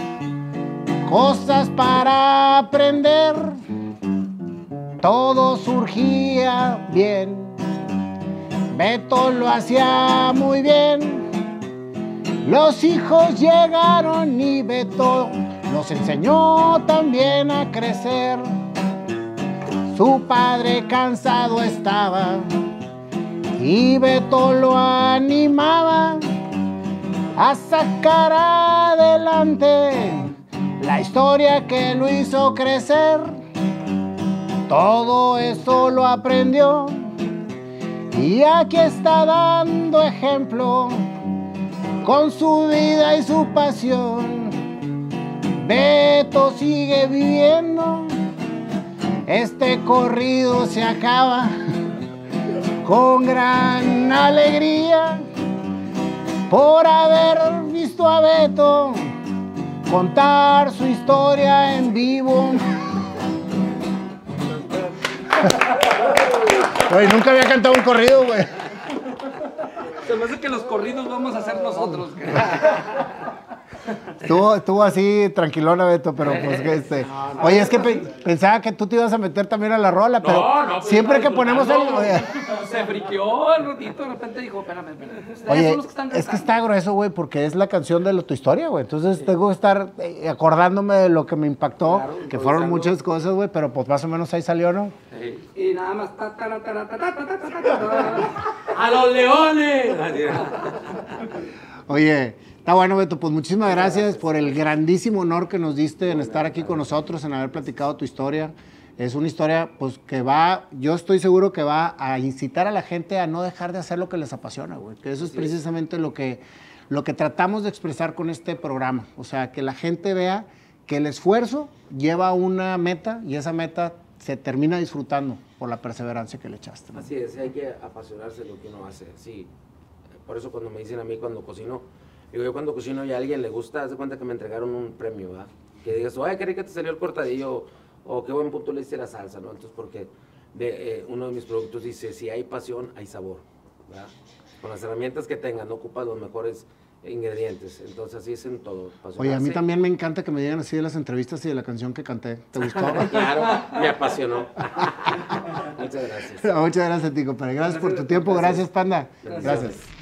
cosas para aprender. Todo surgía bien. Beto lo hacía muy bien. Los hijos llegaron y Beto los enseñó también a crecer. Su padre cansado estaba y Beto lo animaba a sacar adelante la historia que lo hizo crecer, todo eso lo aprendió y aquí está dando ejemplo con su vida y su pasión. Beto sigue viviendo, este corrido se acaba con gran alegría. por haber visto a Beto contar su historia en vivo. Güey, nunca había cantado un corrido, güey. Se me hace que los corridos vamos a hacer nosotros. Estuvo, estuvo así tranquilona, Beto, pero pues que este. Oye, es que pensaba que tú te ibas a meter también a la rola, pero no, siempre que ponemos el. Se friqueó el ratito, de repente dijo, espérame, espérame. Oye, es que está grueso, güey, porque es la canción de tu historia, güey. Entonces tengo que estar acordándome de lo que me impactó, que fueron muchas cosas, güey, pero pues más o menos ahí salió, ¿no? Sí. Y nada más. ¡A los leones! Oye está bueno, Beto, pues muchísimas gracias por el grandísimo honor que nos diste en estar aquí con nosotros, en haber platicado tu historia. Es una historia, pues, que va, yo estoy seguro que va a incitar a la gente a no dejar de hacer lo que les apasiona, güey. Que eso es precisamente lo que, lo que tratamos de expresar con este programa. O sea, que la gente vea que el esfuerzo lleva a una meta y esa meta se termina disfrutando por la perseverancia que le echaste. ¿no? Así es, hay que apasionarse lo que uno hace. Sí. Por eso cuando me dicen a mí cuando cocino, digo yo cuando cocino y a alguien le gusta, haz de cuenta que me entregaron un premio, ¿verdad? Que digas, ay, qué rica te salió el cortadillo, o qué buen punto le hiciste la salsa, ¿no? Entonces, porque de, eh, uno de mis productos dice, si hay pasión, hay sabor, ¿verdad? Con las herramientas que tengas, no ocupas los mejores ingredientes. Entonces, así es en todo. Oye, a mí también me encanta que me digan así de las entrevistas y de la canción que canté. ¿Te gustó? Claro, me apasionó. Muchas gracias. Muchas gracias, Tico. Pero gracias por tu tiempo. Gracias, Panda. Gracias.